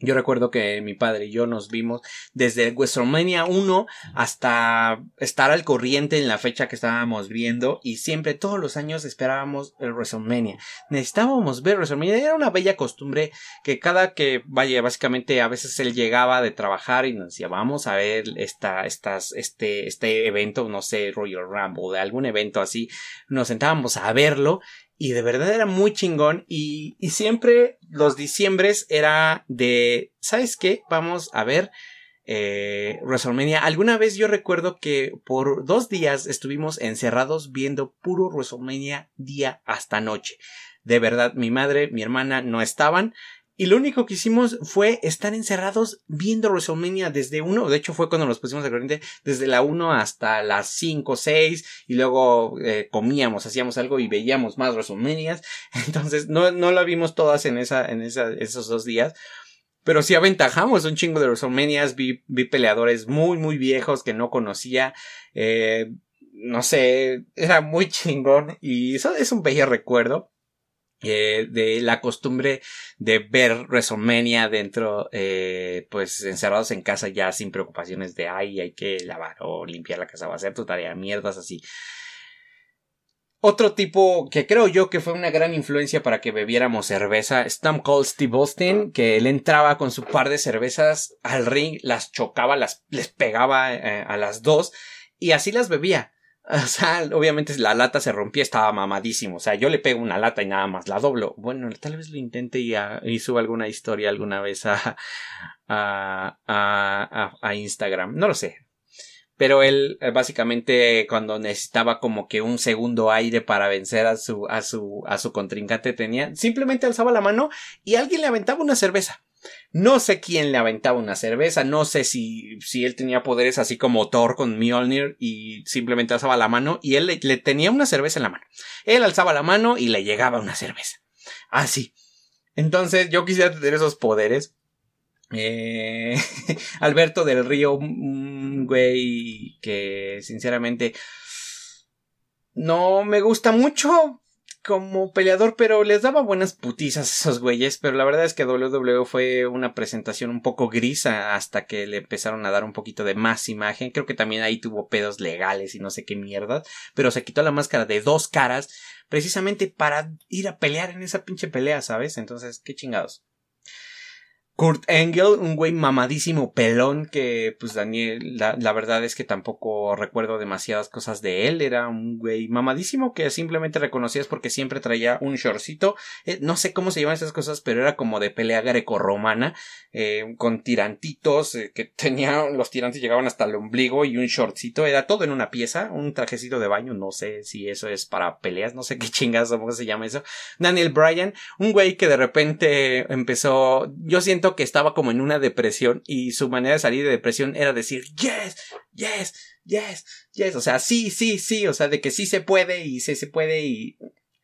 Yo recuerdo que mi padre y yo nos vimos desde WrestleMania 1 hasta estar al corriente en la fecha que estábamos viendo y siempre todos los años esperábamos el WrestleMania. Necesitábamos ver WrestleMania. Era una bella costumbre que cada que vaya, básicamente a veces él llegaba de trabajar y nos decía vamos a ver esta, estas, este, este evento, no sé, Royal Rumble, de algún evento así. Nos sentábamos a verlo y de verdad era muy chingón y, y siempre los diciembres era de, ¿sabes qué? Vamos a ver eh, WrestleMania. Alguna vez yo recuerdo que por dos días estuvimos encerrados viendo puro WrestleMania día hasta noche. De verdad, mi madre, mi hermana no estaban. Y lo único que hicimos fue estar encerrados viendo WrestleMania desde uno, de hecho fue cuando nos pusimos de corriente, desde la 1 hasta las 5, 6, y luego eh, comíamos, hacíamos algo y veíamos más WrestleMania. Entonces no, no la vimos todas en esa, en esa, esos dos días. Pero sí aventajamos un chingo de WrestleMania, vi, vi peleadores muy, muy viejos que no conocía. Eh, no sé, era muy chingón y eso es un bello recuerdo. Eh, de la costumbre de ver WrestleMania dentro, eh, pues encerrados en casa ya sin preocupaciones de ay, hay que lavar o limpiar la casa, va a ser tu tarea, mierdas así. Otro tipo que creo yo que fue una gran influencia para que bebiéramos cerveza, Stone Cold Steve Austin, que él entraba con su par de cervezas al ring, las chocaba, las, les pegaba eh, a las dos y así las bebía. O sea, obviamente la lata se rompía, estaba mamadísimo. O sea, yo le pego una lata y nada más la doblo. Bueno, tal vez lo intente y, y suba alguna historia alguna vez a, a, a, a Instagram. No lo sé. Pero él eh, básicamente cuando necesitaba como que un segundo aire para vencer a su, a su, a su contrincante tenía, simplemente alzaba la mano y alguien le aventaba una cerveza. No sé quién le aventaba una cerveza, no sé si, si él tenía poderes así como Thor con Mjolnir y simplemente alzaba la mano y él le, tenía una cerveza en la mano. Él alzaba la mano y le llegaba una cerveza. Así. Entonces yo quisiera tener esos poderes. Eh, Alberto del Río, un güey que sinceramente no me gusta mucho como peleador, pero les daba buenas putizas a esos güeyes. Pero la verdad es que WWE fue una presentación un poco gris hasta que le empezaron a dar un poquito de más imagen. Creo que también ahí tuvo pedos legales y no sé qué mierda. Pero se quitó la máscara de dos caras precisamente para ir a pelear en esa pinche pelea, ¿sabes? Entonces, qué chingados. Kurt Engel, un güey mamadísimo pelón que pues Daniel, la, verdad es que tampoco recuerdo demasiadas cosas de él, era un güey mamadísimo que simplemente reconocías porque siempre traía un shortcito, eh, no sé cómo se llaman esas cosas, pero era como de pelea grecorromana, eh, con tirantitos, eh, que tenía, los tirantes llegaban hasta el ombligo y un shortcito, era todo en una pieza, un trajecito de baño, no sé si eso es para peleas, no sé qué chingas, cómo se llama eso. Daniel Bryan, un güey que de repente empezó, yo siento que estaba como en una depresión y su manera de salir de depresión era decir yes, yes, yes, yes, o sea, sí, sí, sí, o sea, de que sí se puede y sí se puede y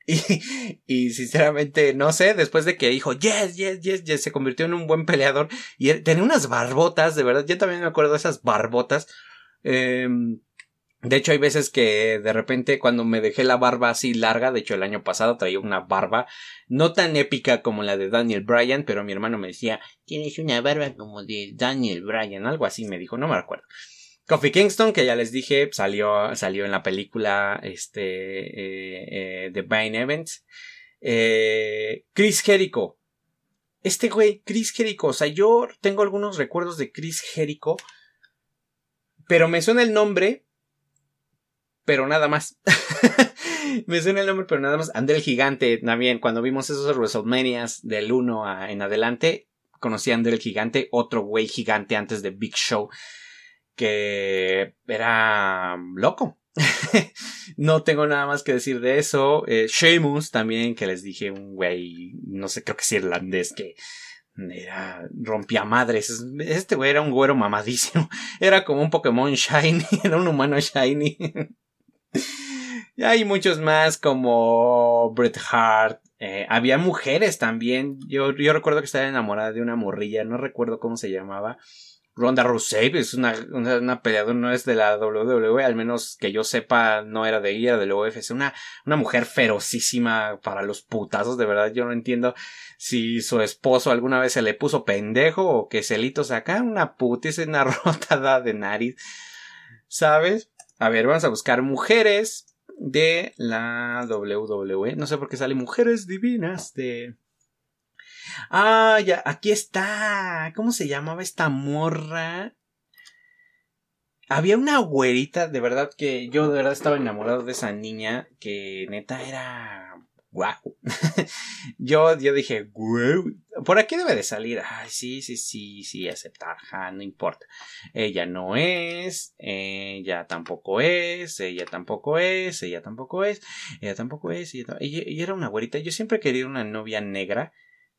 y, sinceramente, no sé, después de que dijo, yes, yes, yes, yes, se convirtió en un buen peleador y tenía unas barbotas, de verdad, yo también me acuerdo de esas barbotas. Eh, De hecho, hay veces que de repente cuando me dejé la barba así larga, de hecho el año pasado traía una barba no tan épica como la de Daniel Bryan, pero mi hermano me decía, tienes una barba como de Daniel Bryan, algo así me dijo, no me acuerdo. Coffee Kingston, que ya les dije, salió, salió en la película este, eh, eh, The Vine Events. Eh, Chris Jericho. Este güey, Chris Jericho, o sea, yo tengo algunos recuerdos de Chris Jericho, pero me suena el nombre pero nada más. Me suena el nombre, pero nada más. André el Gigante, también, cuando vimos esos WrestleManias del 1 en adelante, conocí a André el Gigante, otro güey gigante antes de Big Show, que era loco. no tengo nada más que decir de eso. Eh, también, que les dije, un güey, no sé, creo que es irlandés, que era rompía madres. Este güey era un güero mamadísimo. Era como un Pokémon Shiny, era un humano Shiny. Y hay muchos más como Bret Hart. Eh, había mujeres también. Yo, yo recuerdo que estaba enamorada de una morrilla. No recuerdo cómo se llamaba. Ronda Rousey es una, una, peleadora, no es de la WWE, al menos que yo sepa, no era de ella, era del UFC. Una, una mujer ferocísima para los putazos, de verdad, yo no entiendo si su esposo alguna vez se le puso pendejo o que celitos acá, una putis, una rotada de nariz, ¿sabes? A ver, vamos a buscar mujeres de la WWE. No sé por qué sale mujeres divinas de. Ah, ya, aquí está. ¿Cómo se llamaba esta morra? Había una güerita, de verdad que yo de verdad estaba enamorado de esa niña que neta era Guau. yo, yo dije, wow, por aquí debe de salir. Ay, sí, sí, sí, sí, aceptar, ja, no importa. Ella no es, ella tampoco es, ella tampoco es, ella tampoco es, ella tampoco es, ella, era una güerita. Yo siempre quería una novia negra.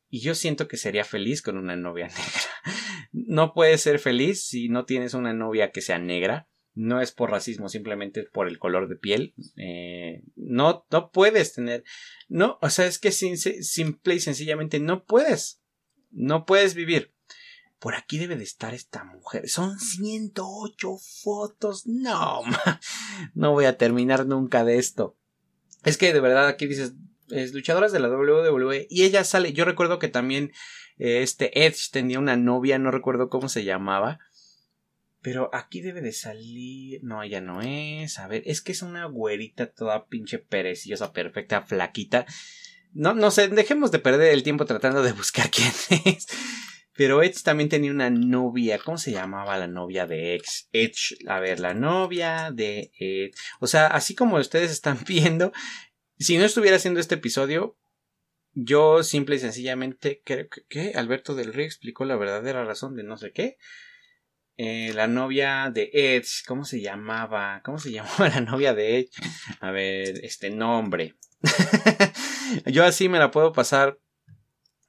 Y yo siento que sería feliz con una novia negra. No puedes ser feliz si no tienes una novia que sea negra no es por racismo, simplemente por el color de piel. Eh, no, no puedes tener, no, o sea, es que simple y sencillamente no puedes, no puedes vivir. Por aquí debe de estar esta mujer. Son 108 fotos. No, no voy a terminar nunca de esto. Es que de verdad aquí dices, es luchadoras de la WWE y ella sale. Yo recuerdo que también eh, este Edge tenía una novia, no recuerdo cómo se llamaba pero aquí debe de salir. No, ella no es. A ver, es que es una güerita toda pinche pereciosa, perfecta, flaquita. No, no sé, dejemos de perder el tiempo tratando de buscar quién es. Pero Edge también tenía una novia. ¿Cómo se llamaba la novia de Edge? Edge, a ver, la novia de Edge. O sea, así como ustedes están viendo, si no estuviera haciendo este episodio, yo simple y sencillamente creo que Alberto del Rey explicó la verdadera razón de no sé qué. Eh, la novia de Edge, ¿cómo se llamaba? ¿Cómo se llamaba la novia de Edge? A ver, este nombre. Yo así me la puedo pasar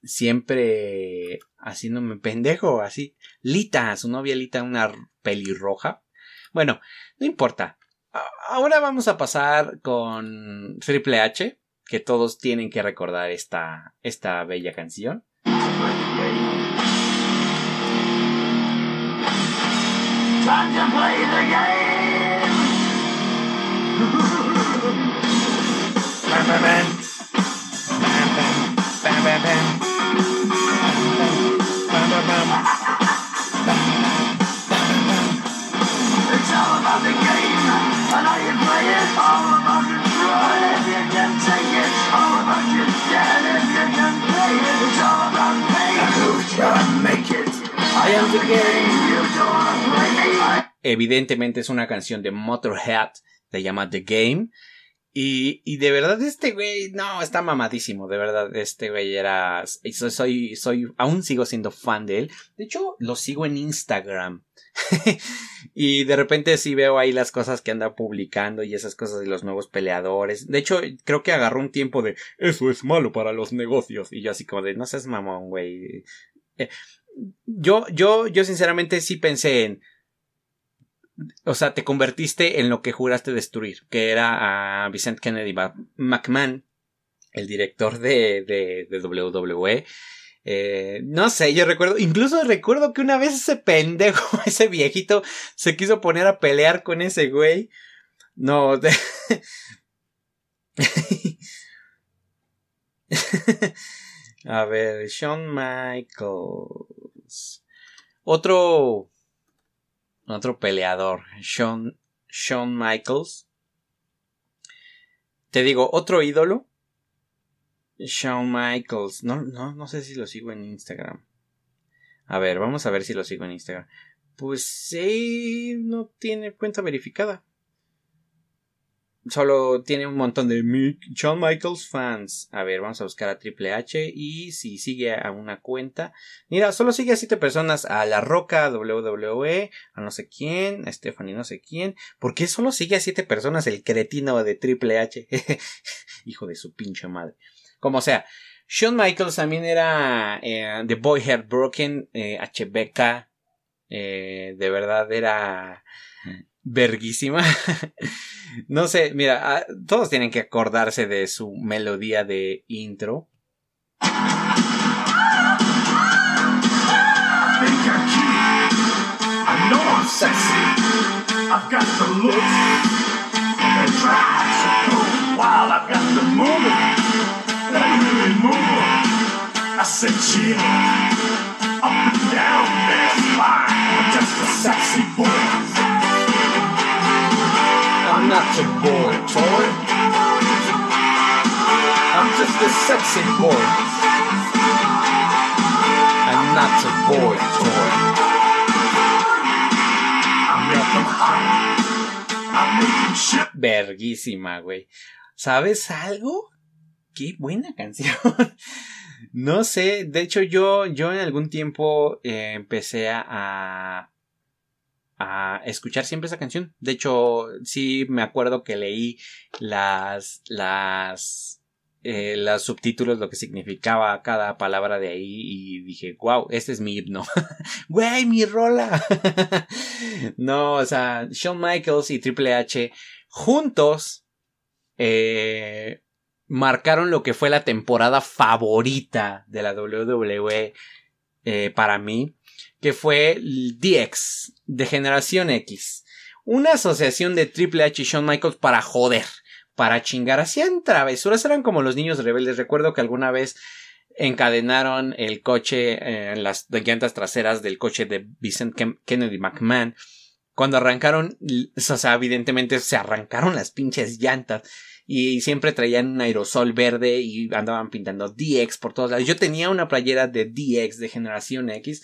siempre haciéndome pendejo, así. Lita, su novia Lita, una pelirroja. Bueno, no importa. Ahora vamos a pasar con Triple H, que todos tienen que recordar esta, esta bella canción. Time to play the game. bam, bam, bam. Bam, bam, bam, bam, bam. Bam, bam. It's all about the game, and play it. All about you can take it. All about you can it. It's all about pain. Who's gonna make Evidentemente es una canción de Motorhead, se llama The Game. Y, de verdad este güey, no, está mamadísimo, de verdad, este güey era, soy, soy, aún sigo siendo fan de él. De hecho, lo sigo en Instagram. y de repente sí veo ahí las cosas que anda publicando y esas cosas de los nuevos peleadores. De hecho, creo que agarró un tiempo de, eso es malo para los negocios. Y yo así como de, no seas mamón, güey. Eh, yo, yo, yo sinceramente sí pensé en, o sea, te convertiste en lo que juraste destruir, que era a Vicent Kennedy McMahon, el director de, de, WWE. Eh, no sé, yo recuerdo, incluso recuerdo que una vez ese pendejo, ese viejito, se quiso poner a pelear con ese güey. No. A ver, Shawn Michaels. Otro. Otro peleador. Shawn, Shawn Michaels. Te digo, otro ídolo. Shawn Michaels. No, no, no sé si lo sigo en Instagram. A ver, vamos a ver si lo sigo en Instagram. Pues sí, no tiene cuenta verificada solo tiene un montón de Shawn Michaels fans. A ver, vamos a buscar a Triple H y si sigue a una cuenta. Mira, solo sigue a siete personas. A La Roca, WWE, a no sé quién, a Stephanie no sé quién. ¿Por qué solo sigue a siete personas el cretino de Triple H? Hijo de su pinche madre. Como sea. Shawn Michaels también era eh, The Boy Heartbroken, eh, HBK. Eh, de verdad era verguísima. no sé, mira, ah, todos tienen que acordarse de su melodía de intro. I'm not your boy toy. I'm just a sexy boy. I'm not your boy toy. Verguísima, güey. ¿Sabes algo? Qué buena canción. no sé, de hecho yo, yo en algún tiempo eh, empecé a, a escuchar siempre esa canción. De hecho, sí me acuerdo que leí las, las, eh, los subtítulos, lo que significaba cada palabra de ahí y dije, wow, este es mi himno. Güey, mi rola. no, o sea, Shawn Michaels y Triple H juntos, eh, marcaron lo que fue la temporada favorita de la WWE eh, para mí que fue DX, de Generación X. Una asociación de Triple H y Shawn Michaels para joder, para chingar. Hacían travesuras, eran como los niños rebeldes. Recuerdo que alguna vez encadenaron el coche en eh, las llantas traseras del coche de Vincent Kennedy McMahon. Cuando arrancaron, o sea, evidentemente se arrancaron las pinches llantas y siempre traían un aerosol verde y andaban pintando DX por todos lados. Yo tenía una playera de DX de generación X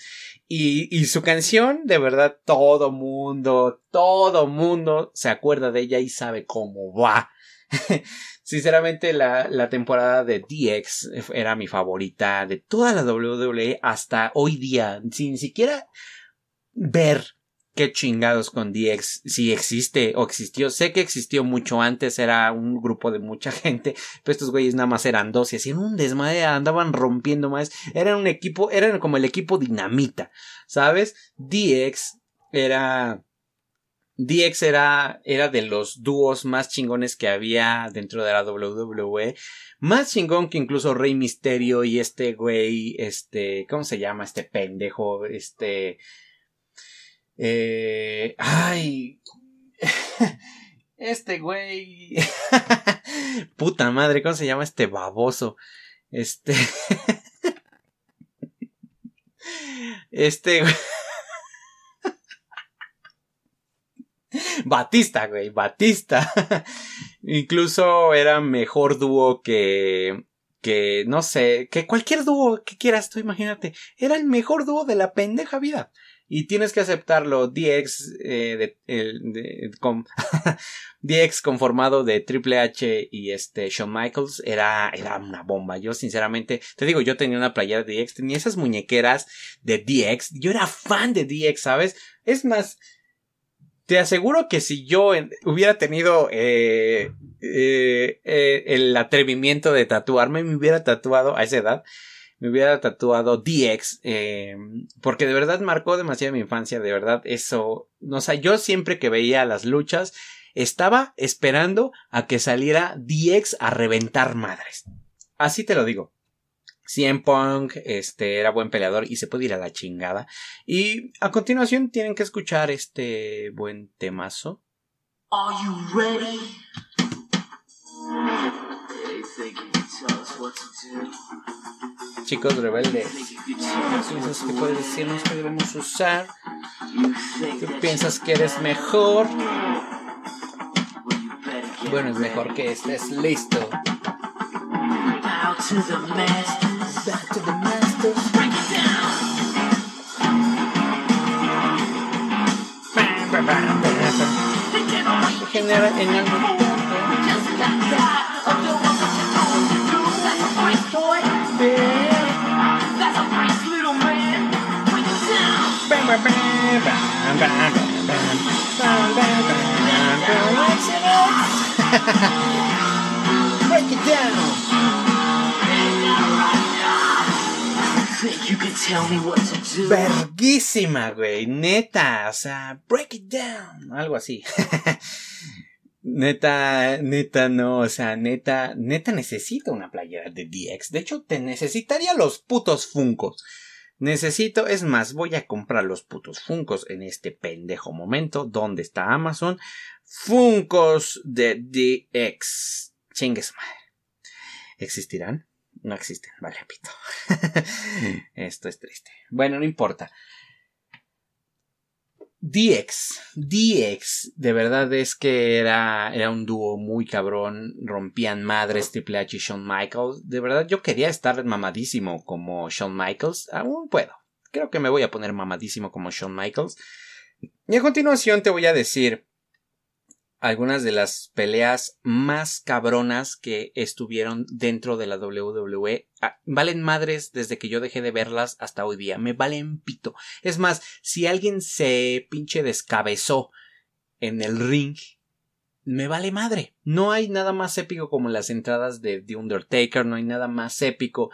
y, y su canción, de verdad, todo mundo, todo mundo se acuerda de ella y sabe cómo va. Sinceramente, la, la, temporada de DX era mi favorita de toda la WWE hasta hoy día, sin siquiera ver qué chingados con DX, si existe o existió. Sé que existió mucho antes, era un grupo de mucha gente, pero estos güeyes nada más eran dos y hacían un desmadre, andaban rompiendo más. Eran un equipo, eran como el equipo dinamita, ¿sabes? DX era... DX era, era de los dúos más chingones que había dentro de la WWE. Más chingón que incluso Rey Misterio y este güey, este, ¿cómo se llama? Este pendejo, este, eh, ay. Este güey. Puta madre, ¿cómo se llama este baboso? Este. Este. Batista, güey, Batista. Incluso era mejor dúo que. que, no sé, que cualquier dúo que quieras tú, imagínate. Era el mejor dúo de la pendeja vida y tienes que aceptarlo. DX, de, DX conformado de Triple H y este Shawn Michaels era, era una bomba. Yo sinceramente, te digo, yo tenía una playera de DX, tenía esas muñequeras de DX. Yo era fan de DX, ¿sabes? Es más, te aseguro que si yo hubiera tenido eh, eh, eh, el atrevimiento de tatuarme, me hubiera tatuado a esa edad me hubiera tatuado DX, eh, porque de verdad marcó demasiado mi infancia, de verdad eso, no sé, yo siempre que veía las luchas, estaba esperando a que saliera DX a reventar madres. Así te lo digo. CM Punk, este, era buen peleador y se puede ir a la chingada. Y a continuación tienen que escuchar este buen temazo. Are you ready? They think you can tell us what to do. Chicos rebeldes, ¿piensas que puedes decirnos que debemos usar? ¿Tú piensas que eres mejor? Bueno, es mejor que estés listo. Back to the masters. Genera en algo Break it down. Verguísima, güey. Neta. O sea, break it down. Algo así. neta, neta, no. O sea, neta, neta necesito una playera de DX. De hecho, te necesitaría los putos funcos. Necesito, es más, voy a comprar los putos funcos en este pendejo momento. ¿Dónde está Amazon? Funcos de DX. Chingues madre. ¿Existirán? No existen, vale, pito. Esto es triste. Bueno, no importa. DX, DX, de verdad es que era, era un dúo muy cabrón, rompían madres Triple H y Shawn Michaels. De verdad yo quería estar mamadísimo como Shawn Michaels, aún puedo. Creo que me voy a poner mamadísimo como Shawn Michaels. Y a continuación te voy a decir algunas de las peleas más cabronas que estuvieron dentro de la WWE. Ah, valen madres desde que yo dejé de verlas hasta hoy día. Me valen pito. Es más, si alguien se pinche descabezó en el ring, me vale madre. No hay nada más épico como las entradas de The Undertaker, no hay nada más épico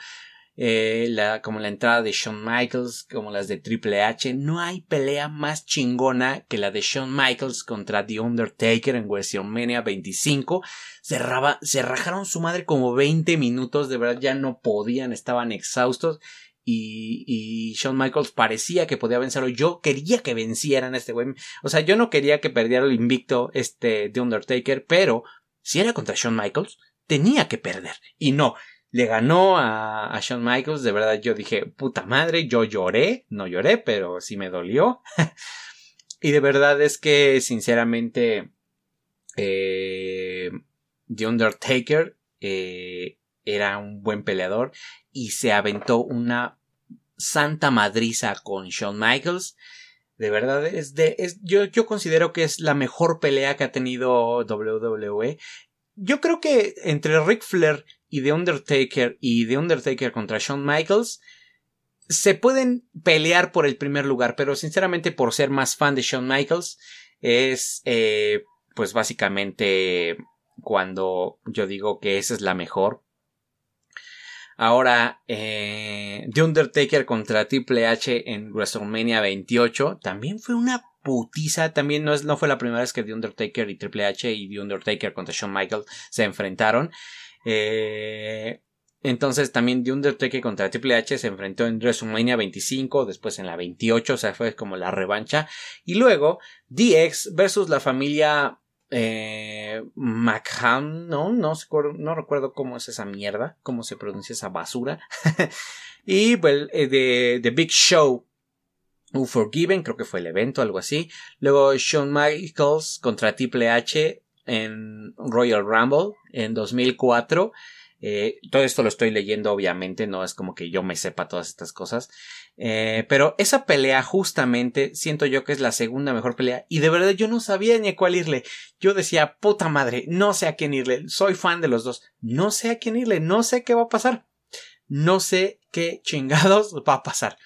eh, la, como la entrada de Shawn Michaels, como las de Triple H. No hay pelea más chingona que la de Shawn Michaels contra The Undertaker en WrestleMania 25. Se, se rajaron su madre como 20 minutos, de verdad ya no podían, estaban exhaustos. Y, y Shawn Michaels parecía que podía vencerlo. Yo quería que vencieran a este güey. O sea, yo no quería que perdiera el invicto este The Undertaker, pero si era contra Shawn Michaels, tenía que perder. Y no, le ganó a, Shawn Michaels. De verdad, yo dije, puta madre, yo lloré. No lloré, pero sí me dolió. y de verdad es que, sinceramente, eh, The Undertaker eh, era un buen peleador y se aventó una santa madriza con Shawn Michaels. De verdad, es de, es, yo, yo considero que es la mejor pelea que ha tenido WWE. Yo creo que entre Ric Flair y The Undertaker y The Undertaker contra Shawn Michaels se pueden pelear por el primer lugar, pero sinceramente por ser más fan de Shawn Michaels es eh, pues básicamente cuando yo digo que esa es la mejor. Ahora, eh, The Undertaker contra Triple H en WrestleMania 28 también fue una putiza. También no, es, no fue la primera vez que The Undertaker y Triple H y The Undertaker contra Shawn Michaels se enfrentaron. Eh, entonces también The Undertaker contra Triple H se enfrentó en WrestleMania 25, después en la 28, o sea, fue como la revancha. Y luego DX versus la familia eh, McHam, no, no, no recuerdo cómo es esa mierda, cómo se pronuncia esa basura. y eh, de, de Big Show. Unforgiven, creo que fue el evento, algo así. Luego Shawn Michaels contra Triple H en Royal Rumble en 2004. Eh, todo esto lo estoy leyendo, obviamente, no es como que yo me sepa todas estas cosas. Eh, pero esa pelea, justamente, siento yo que es la segunda mejor pelea. Y de verdad yo no sabía ni a cuál irle. Yo decía, puta madre, no sé a quién irle. Soy fan de los dos. No sé a quién irle. No sé qué va a pasar. No sé qué chingados va a pasar.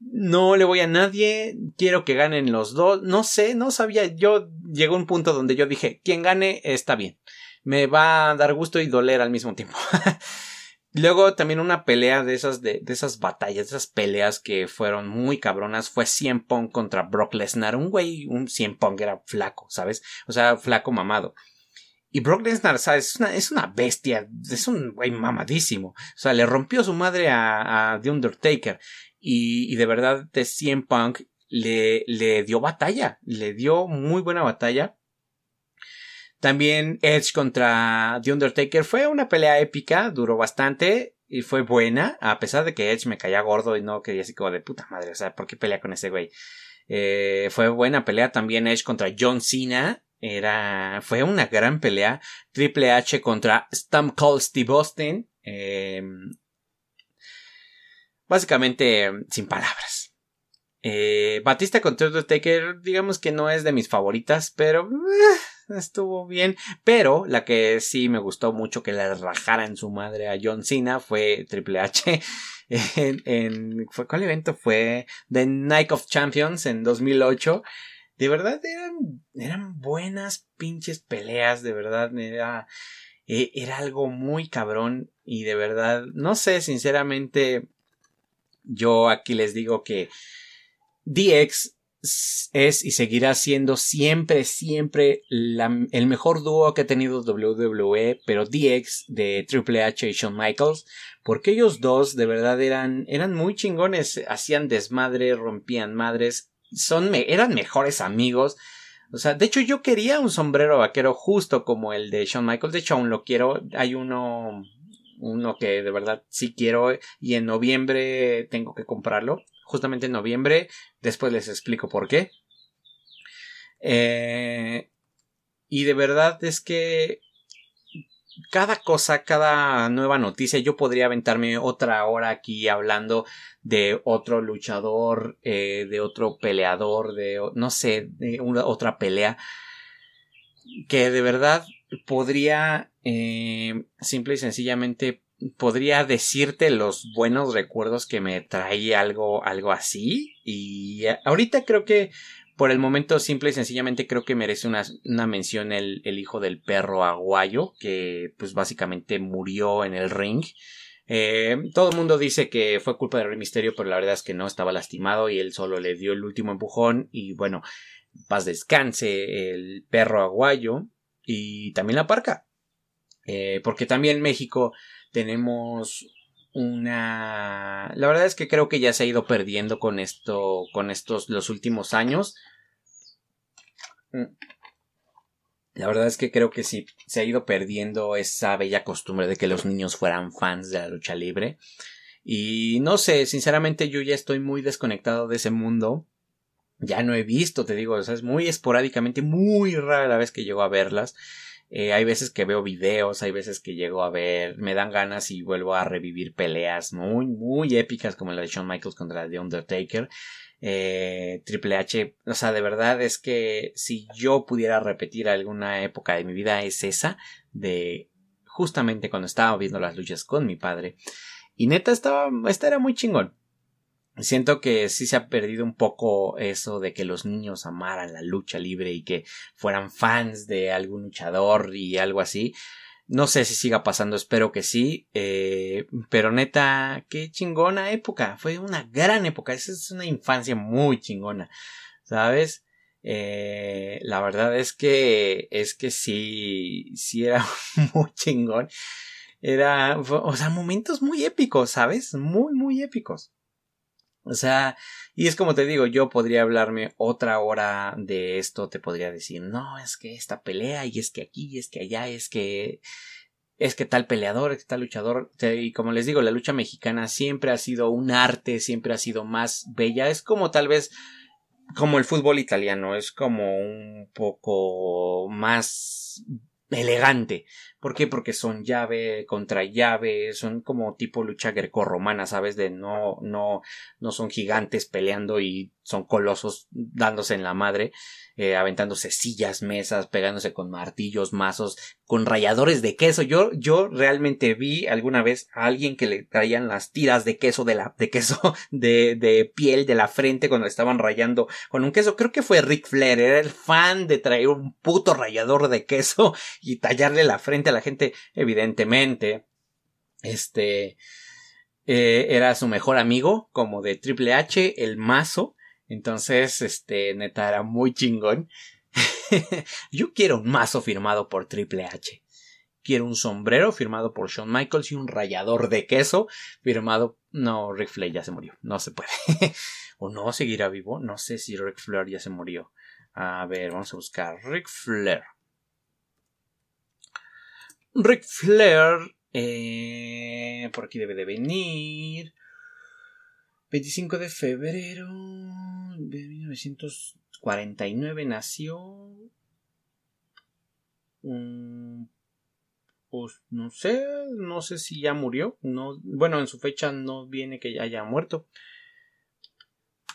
No le voy a nadie. Quiero que ganen los dos. No sé, no sabía. Yo llegó un punto donde yo dije, quien gane está bien me va a dar gusto y doler al mismo tiempo. Luego también una pelea de esas, de, esas batallas, de esas peleas que fueron muy cabronas fue CM Punk contra Brock Lesnar. Un güey, un CM Punk era flaco, ¿sabes? O sea, flaco mamado. Y Brock Lesnar, ¿sabes? Es una, es una bestia, es un güey mamadísimo. O sea, le rompió su madre a, a The Undertaker. Y, y de verdad, de CM Punk le, le dio batalla, le dio muy buena batalla. También Edge contra The Undertaker fue una pelea épica, duró bastante y fue buena, a pesar de que Edge me caía gordo y no quería así como de puta madre, o sea, ¿por qué pelea con ese güey? Eh, fue buena pelea también Edge contra John Cena, era, fue una gran pelea. Triple H contra Stump Cold Steve Austin. Eh, básicamente, sin palabras. Eh, Batista contra Undertaker, digamos que no es de mis favoritas, pero eh, estuvo bien. Pero la que sí me gustó mucho que le rajara en su madre a John Cena fue Triple H. En, en ¿Cuál evento fue? The Night of Champions en 2008 de verdad eran, eran buenas pinches peleas, de verdad era, e, era algo muy cabrón y de verdad, no sé, sinceramente, yo aquí les digo que DX es y seguirá siendo siempre, siempre el mejor dúo que ha tenido WWE, pero DX de Triple H y Shawn Michaels, porque ellos dos de verdad eran, eran muy chingones, hacían desmadre, rompían madres, son, eran mejores amigos. O sea, de hecho yo quería un sombrero vaquero justo como el de Shawn Michaels. De hecho aún lo quiero. Hay uno, uno que de verdad sí quiero y en noviembre tengo que comprarlo. Justamente en noviembre. Después les explico por qué. Eh, y de verdad es que cada cosa, cada nueva noticia, yo podría aventarme otra hora aquí hablando de otro luchador, eh, de otro peleador, de no sé, de una, otra pelea que de verdad podría eh, simple y sencillamente podría decirte los buenos recuerdos que me trae algo algo así y ahorita creo que por el momento, simple y sencillamente creo que merece una, una mención el, el, hijo del perro aguayo, que pues básicamente murió en el ring. Eh, todo el mundo dice que fue culpa de Rey Misterio, pero la verdad es que no estaba lastimado y él solo le dio el último empujón. Y bueno, paz descanse el perro aguayo y también la parca. Eh, porque también en México tenemos una la verdad es que creo que ya se ha ido perdiendo con esto con estos los últimos años Mm. La verdad es que creo que sí, se ha ido perdiendo esa bella costumbre de que los niños fueran fans de la lucha libre. Y no sé, sinceramente yo ya estoy muy desconectado de ese mundo. Ya no he visto, te digo, es muy esporádicamente, muy rara la vez que llego a verlas. Eh, hay veces que veo videos, hay veces que llego a ver, me dan ganas y vuelvo a revivir peleas muy, muy épicas como la de Shawn Michaels contra The Undertaker eh, Triple H, o sea, de verdad es que si yo pudiera repetir alguna época de mi vida es esa, de justamente cuando estaba viendo las luchas con mi padre. Y neta estaba, esta era muy chingón. Siento que sí se ha perdido un poco eso de que los niños amaran la lucha libre y que fueran fans de algún luchador y algo así. No sé si siga pasando, espero que sí. Eh, pero neta, qué chingona época. Fue una gran época. Esa es una infancia muy chingona. ¿Sabes? Eh, la verdad es que, es que sí, sí era muy chingón. Era, o sea, momentos muy épicos, ¿sabes? Muy, muy épicos. O sea, y es como te digo, yo podría hablarme otra hora de esto, te podría decir, no, es que esta pelea, y es que aquí, y es que allá, es que es que tal peleador, es que tal luchador, y como les digo, la lucha mexicana siempre ha sido un arte, siempre ha sido más bella, es como tal vez como el fútbol italiano, es como un poco más elegante. ¿Por qué? Porque son llave contra llave, son como tipo lucha grecorromana, ¿sabes? De no, no, no son gigantes peleando y son colosos dándose en la madre, eh, aventándose sillas, mesas, pegándose con martillos, mazos, con ralladores de queso. Yo, yo realmente vi alguna vez a alguien que le traían las tiras de queso de la, de queso de, de piel de la frente cuando estaban rayando con un queso. Creo que fue Rick Flair, era el fan de traer un puto rallador de queso y tallarle la frente a la gente, evidentemente. Este, eh, era su mejor amigo, como de Triple H, el mazo. Entonces, este, neta, era muy chingón. Yo quiero un mazo firmado por Triple H. Quiero un sombrero firmado por Shawn Michaels y un rallador de queso firmado. No, Rick Flair ya se murió. No se puede. o no, seguirá vivo. No sé si Rick Flair ya se murió. A ver, vamos a buscar Rick Flair. Ric Flair. Eh, por aquí debe de venir. 25 de febrero de 1949 nació. Pues no sé, no sé si ya murió. No, bueno, en su fecha no viene que ya haya muerto.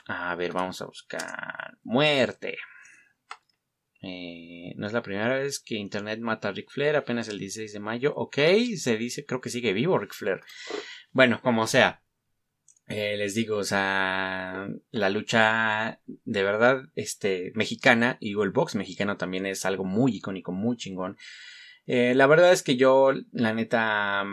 A ver, vamos a buscar muerte. Eh, no es la primera vez que Internet mata a Ric Flair, apenas el 16 de mayo. Ok, se dice, creo que sigue vivo Ric Flair. Bueno, como sea. Eh, les digo, o sea, la lucha de verdad, este, mexicana y el box mexicano también es algo muy icónico, muy chingón. Eh, la verdad es que yo, la neta,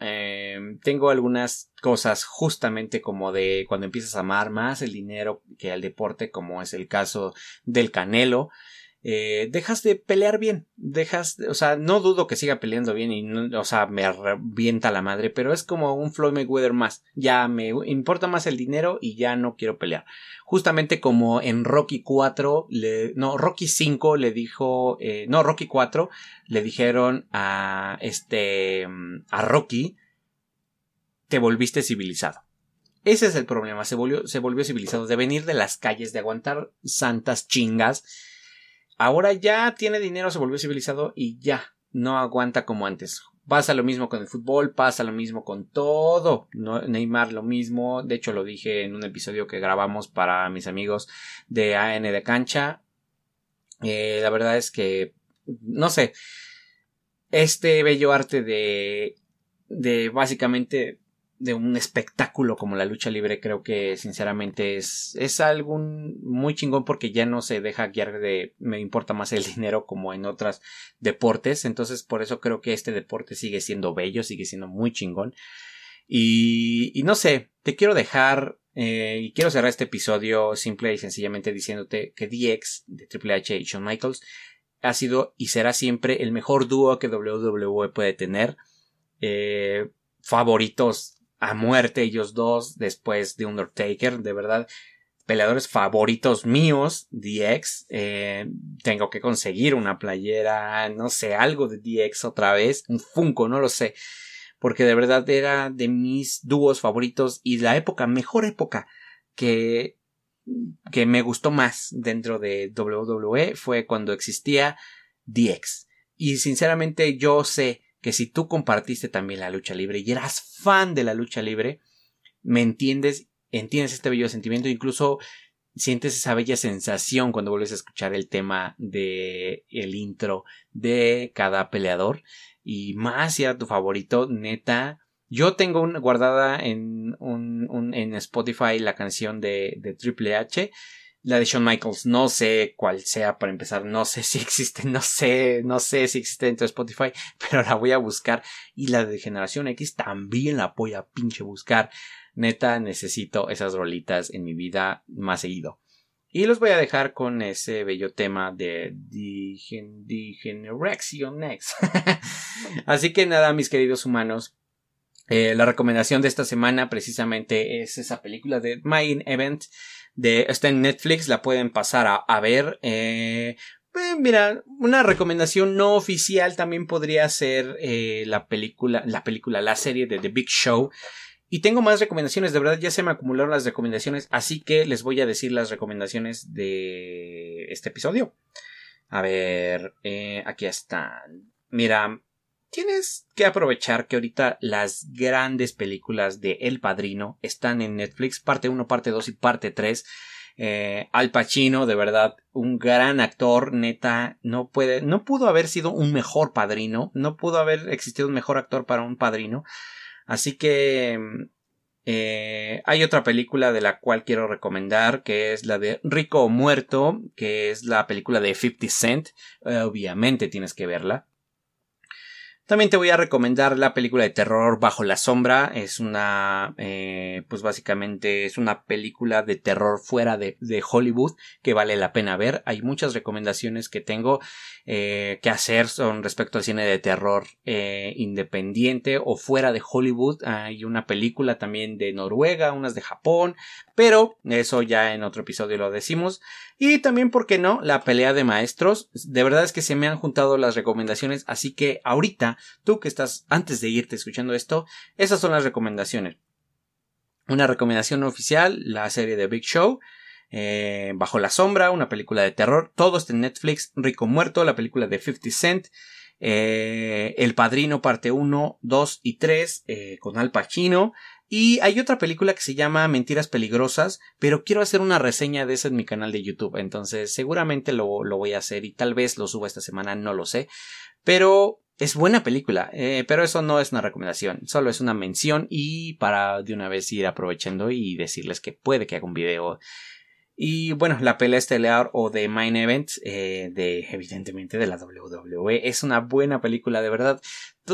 eh, tengo algunas cosas justamente como de cuando empiezas a amar más el dinero que el deporte, como es el caso del Canelo. Eh, dejas de pelear bien, dejas, o sea, no dudo que siga peleando bien y, no, o sea, me revienta la madre, pero es como un Floyd Mayweather más, ya me importa más el dinero y ya no quiero pelear. Justamente como en Rocky 4, le, no, Rocky 5 le dijo, eh, no, Rocky 4 le dijeron a este, a Rocky, te volviste civilizado. Ese es el problema, se volvió, se volvió civilizado, de venir de las calles, de aguantar santas chingas, Ahora ya tiene dinero, se volvió civilizado y ya no aguanta como antes. Pasa lo mismo con el fútbol, pasa lo mismo con todo. Neymar lo mismo. De hecho, lo dije en un episodio que grabamos para mis amigos de AN de cancha. Eh, la verdad es que, no sé, este bello arte de, de básicamente de un espectáculo como la lucha libre creo que sinceramente es, es algo muy chingón porque ya no se deja guiar de me importa más el dinero como en otros deportes. Entonces por eso creo que este deporte sigue siendo bello sigue siendo muy chingón. Y, y no sé te quiero dejar eh, y quiero cerrar este episodio simple y sencillamente diciéndote que DX de Triple H y Shawn Michaels ha sido y será siempre el mejor dúo que WWE puede tener eh, favoritos a muerte ellos dos después de Undertaker, de verdad peleadores favoritos míos, DX. Eh, tengo que conseguir una playera, no sé, algo de DX otra vez, un Funko, no lo sé. Porque de verdad era de mis dúos favoritos y la época, mejor época que, que me gustó más dentro de WWE fue cuando existía DX. Y sinceramente yo sé que si tú compartiste también la lucha libre y eras fan de la lucha libre, me entiendes, entiendes este bello sentimiento, incluso sientes esa bella sensación cuando vuelves a escuchar el tema de el intro de cada peleador y más si era tu favorito, neta. Yo tengo una guardada en un, en Spotify la canción de, de Triple H la de Shawn Michaels, no sé cuál sea para empezar, no sé si existe, no sé, no sé si existe dentro de Spotify, pero la voy a buscar. Y la de Generación X también la voy a pinche buscar. Neta, necesito esas rolitas en mi vida más seguido. Y los voy a dejar con ese bello tema de Degeneration X. Así que nada, mis queridos humanos. Eh, la recomendación de esta semana precisamente es esa película de My Event de, está en Netflix, la pueden pasar a, ver. Eh, pues, mira, una recomendación no oficial también podría ser eh, la película, la película, la serie de The Big Show. Y tengo más recomendaciones, de verdad ya se me acumularon las recomendaciones, así que les voy a decir las recomendaciones de este episodio. A ver, eh, aquí están. Mira, tienes que aprovechar que ahorita las grandes películas de El Padrino están en Netflix, parte 1, parte 2 y parte 3. Eh, Al Pacino, de verdad, un gran actor, neta, no puede, no pudo haber sido un mejor padrino, no pudo haber existido un mejor actor para un padrino. Así que eh, hay otra película de la cual quiero recomendar, que es la de Rico o Muerto, que es la película de 50 Cent. obviamente tienes que verla. También te voy a recomendar la película de terror Bajo la Sombra. Es una, eh, pues básicamente es una película de terror fuera de, de, Hollywood que vale la pena ver. Hay muchas recomendaciones que tengo eh, que hacer son respecto al cine de terror eh, independiente o fuera de Hollywood. Hay una película también de Noruega, unas de Japón, pero eso ya en otro episodio lo decimos. Y también, ¿por qué no? La pelea de maestros. De verdad es que se me han juntado las recomendaciones, así que ahorita tú que estás antes de irte escuchando esto, esas son las recomendaciones. Una recomendación oficial, la serie de Big Show, eh, Bajo la Sombra, una película de terror, todo está en Netflix, Rico Muerto, la película de 50 Cent, eh, El Padrino parte 1, 2 y 3 eh, con Al Pacino, y hay otra película que se llama Mentiras Peligrosas, pero quiero hacer una reseña de esa en mi canal de YouTube, entonces seguramente lo, lo voy a hacer y tal vez lo suba esta semana, no lo sé, pero es buena película, eh, pero eso no es una recomendación, solo es una mención y para de una vez ir aprovechando y decirles que puede que haga un video y bueno, la pelea estelar o de Main Event, eh, de evidentemente de la WWE, es una buena película, de verdad.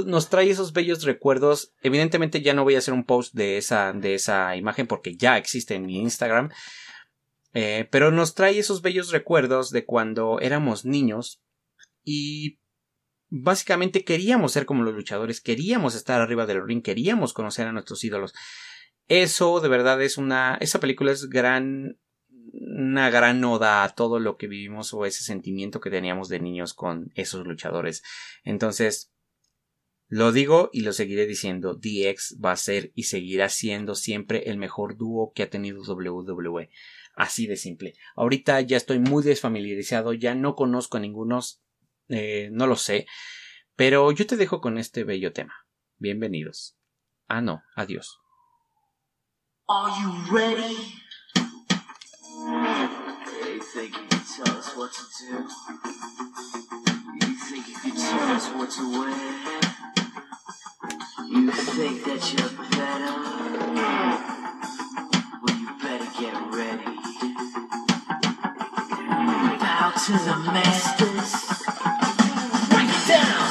Nos trae esos bellos recuerdos. Evidentemente ya no voy a hacer un post de esa, de esa imagen porque ya existe en mi Instagram. Eh, pero nos trae esos bellos recuerdos de cuando éramos niños y básicamente queríamos ser como los luchadores, queríamos estar arriba del ring, queríamos conocer a nuestros ídolos. Eso de verdad es una, esa película es gran, una gran oda a todo lo que vivimos o ese sentimiento que teníamos de niños con esos luchadores. Entonces, lo digo y lo seguiré diciendo, DX va a ser y seguirá siendo siempre el mejor dúo que ha tenido WWE. Así de simple. Ahorita ya estoy muy desfamiliarizado, ya no conozco a ninguno, eh, no lo sé, pero yo te dejo con este bello tema. Bienvenidos. Ah, no, adiós. Tell us what to do? You think you can tell us what to wear? You think that you're better? Well, you better get ready. Bow to the masters. Break it down.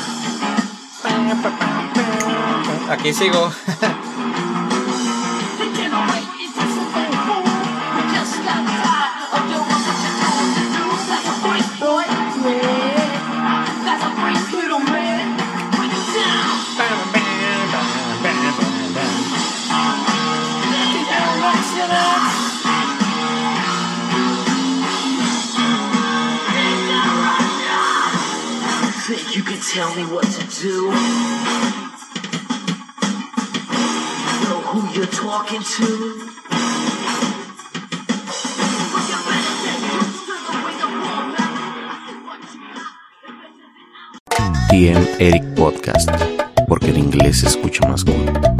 Aquí sigo. tell me what to do. Eric Podcast, porque el inglés se escucha más cool.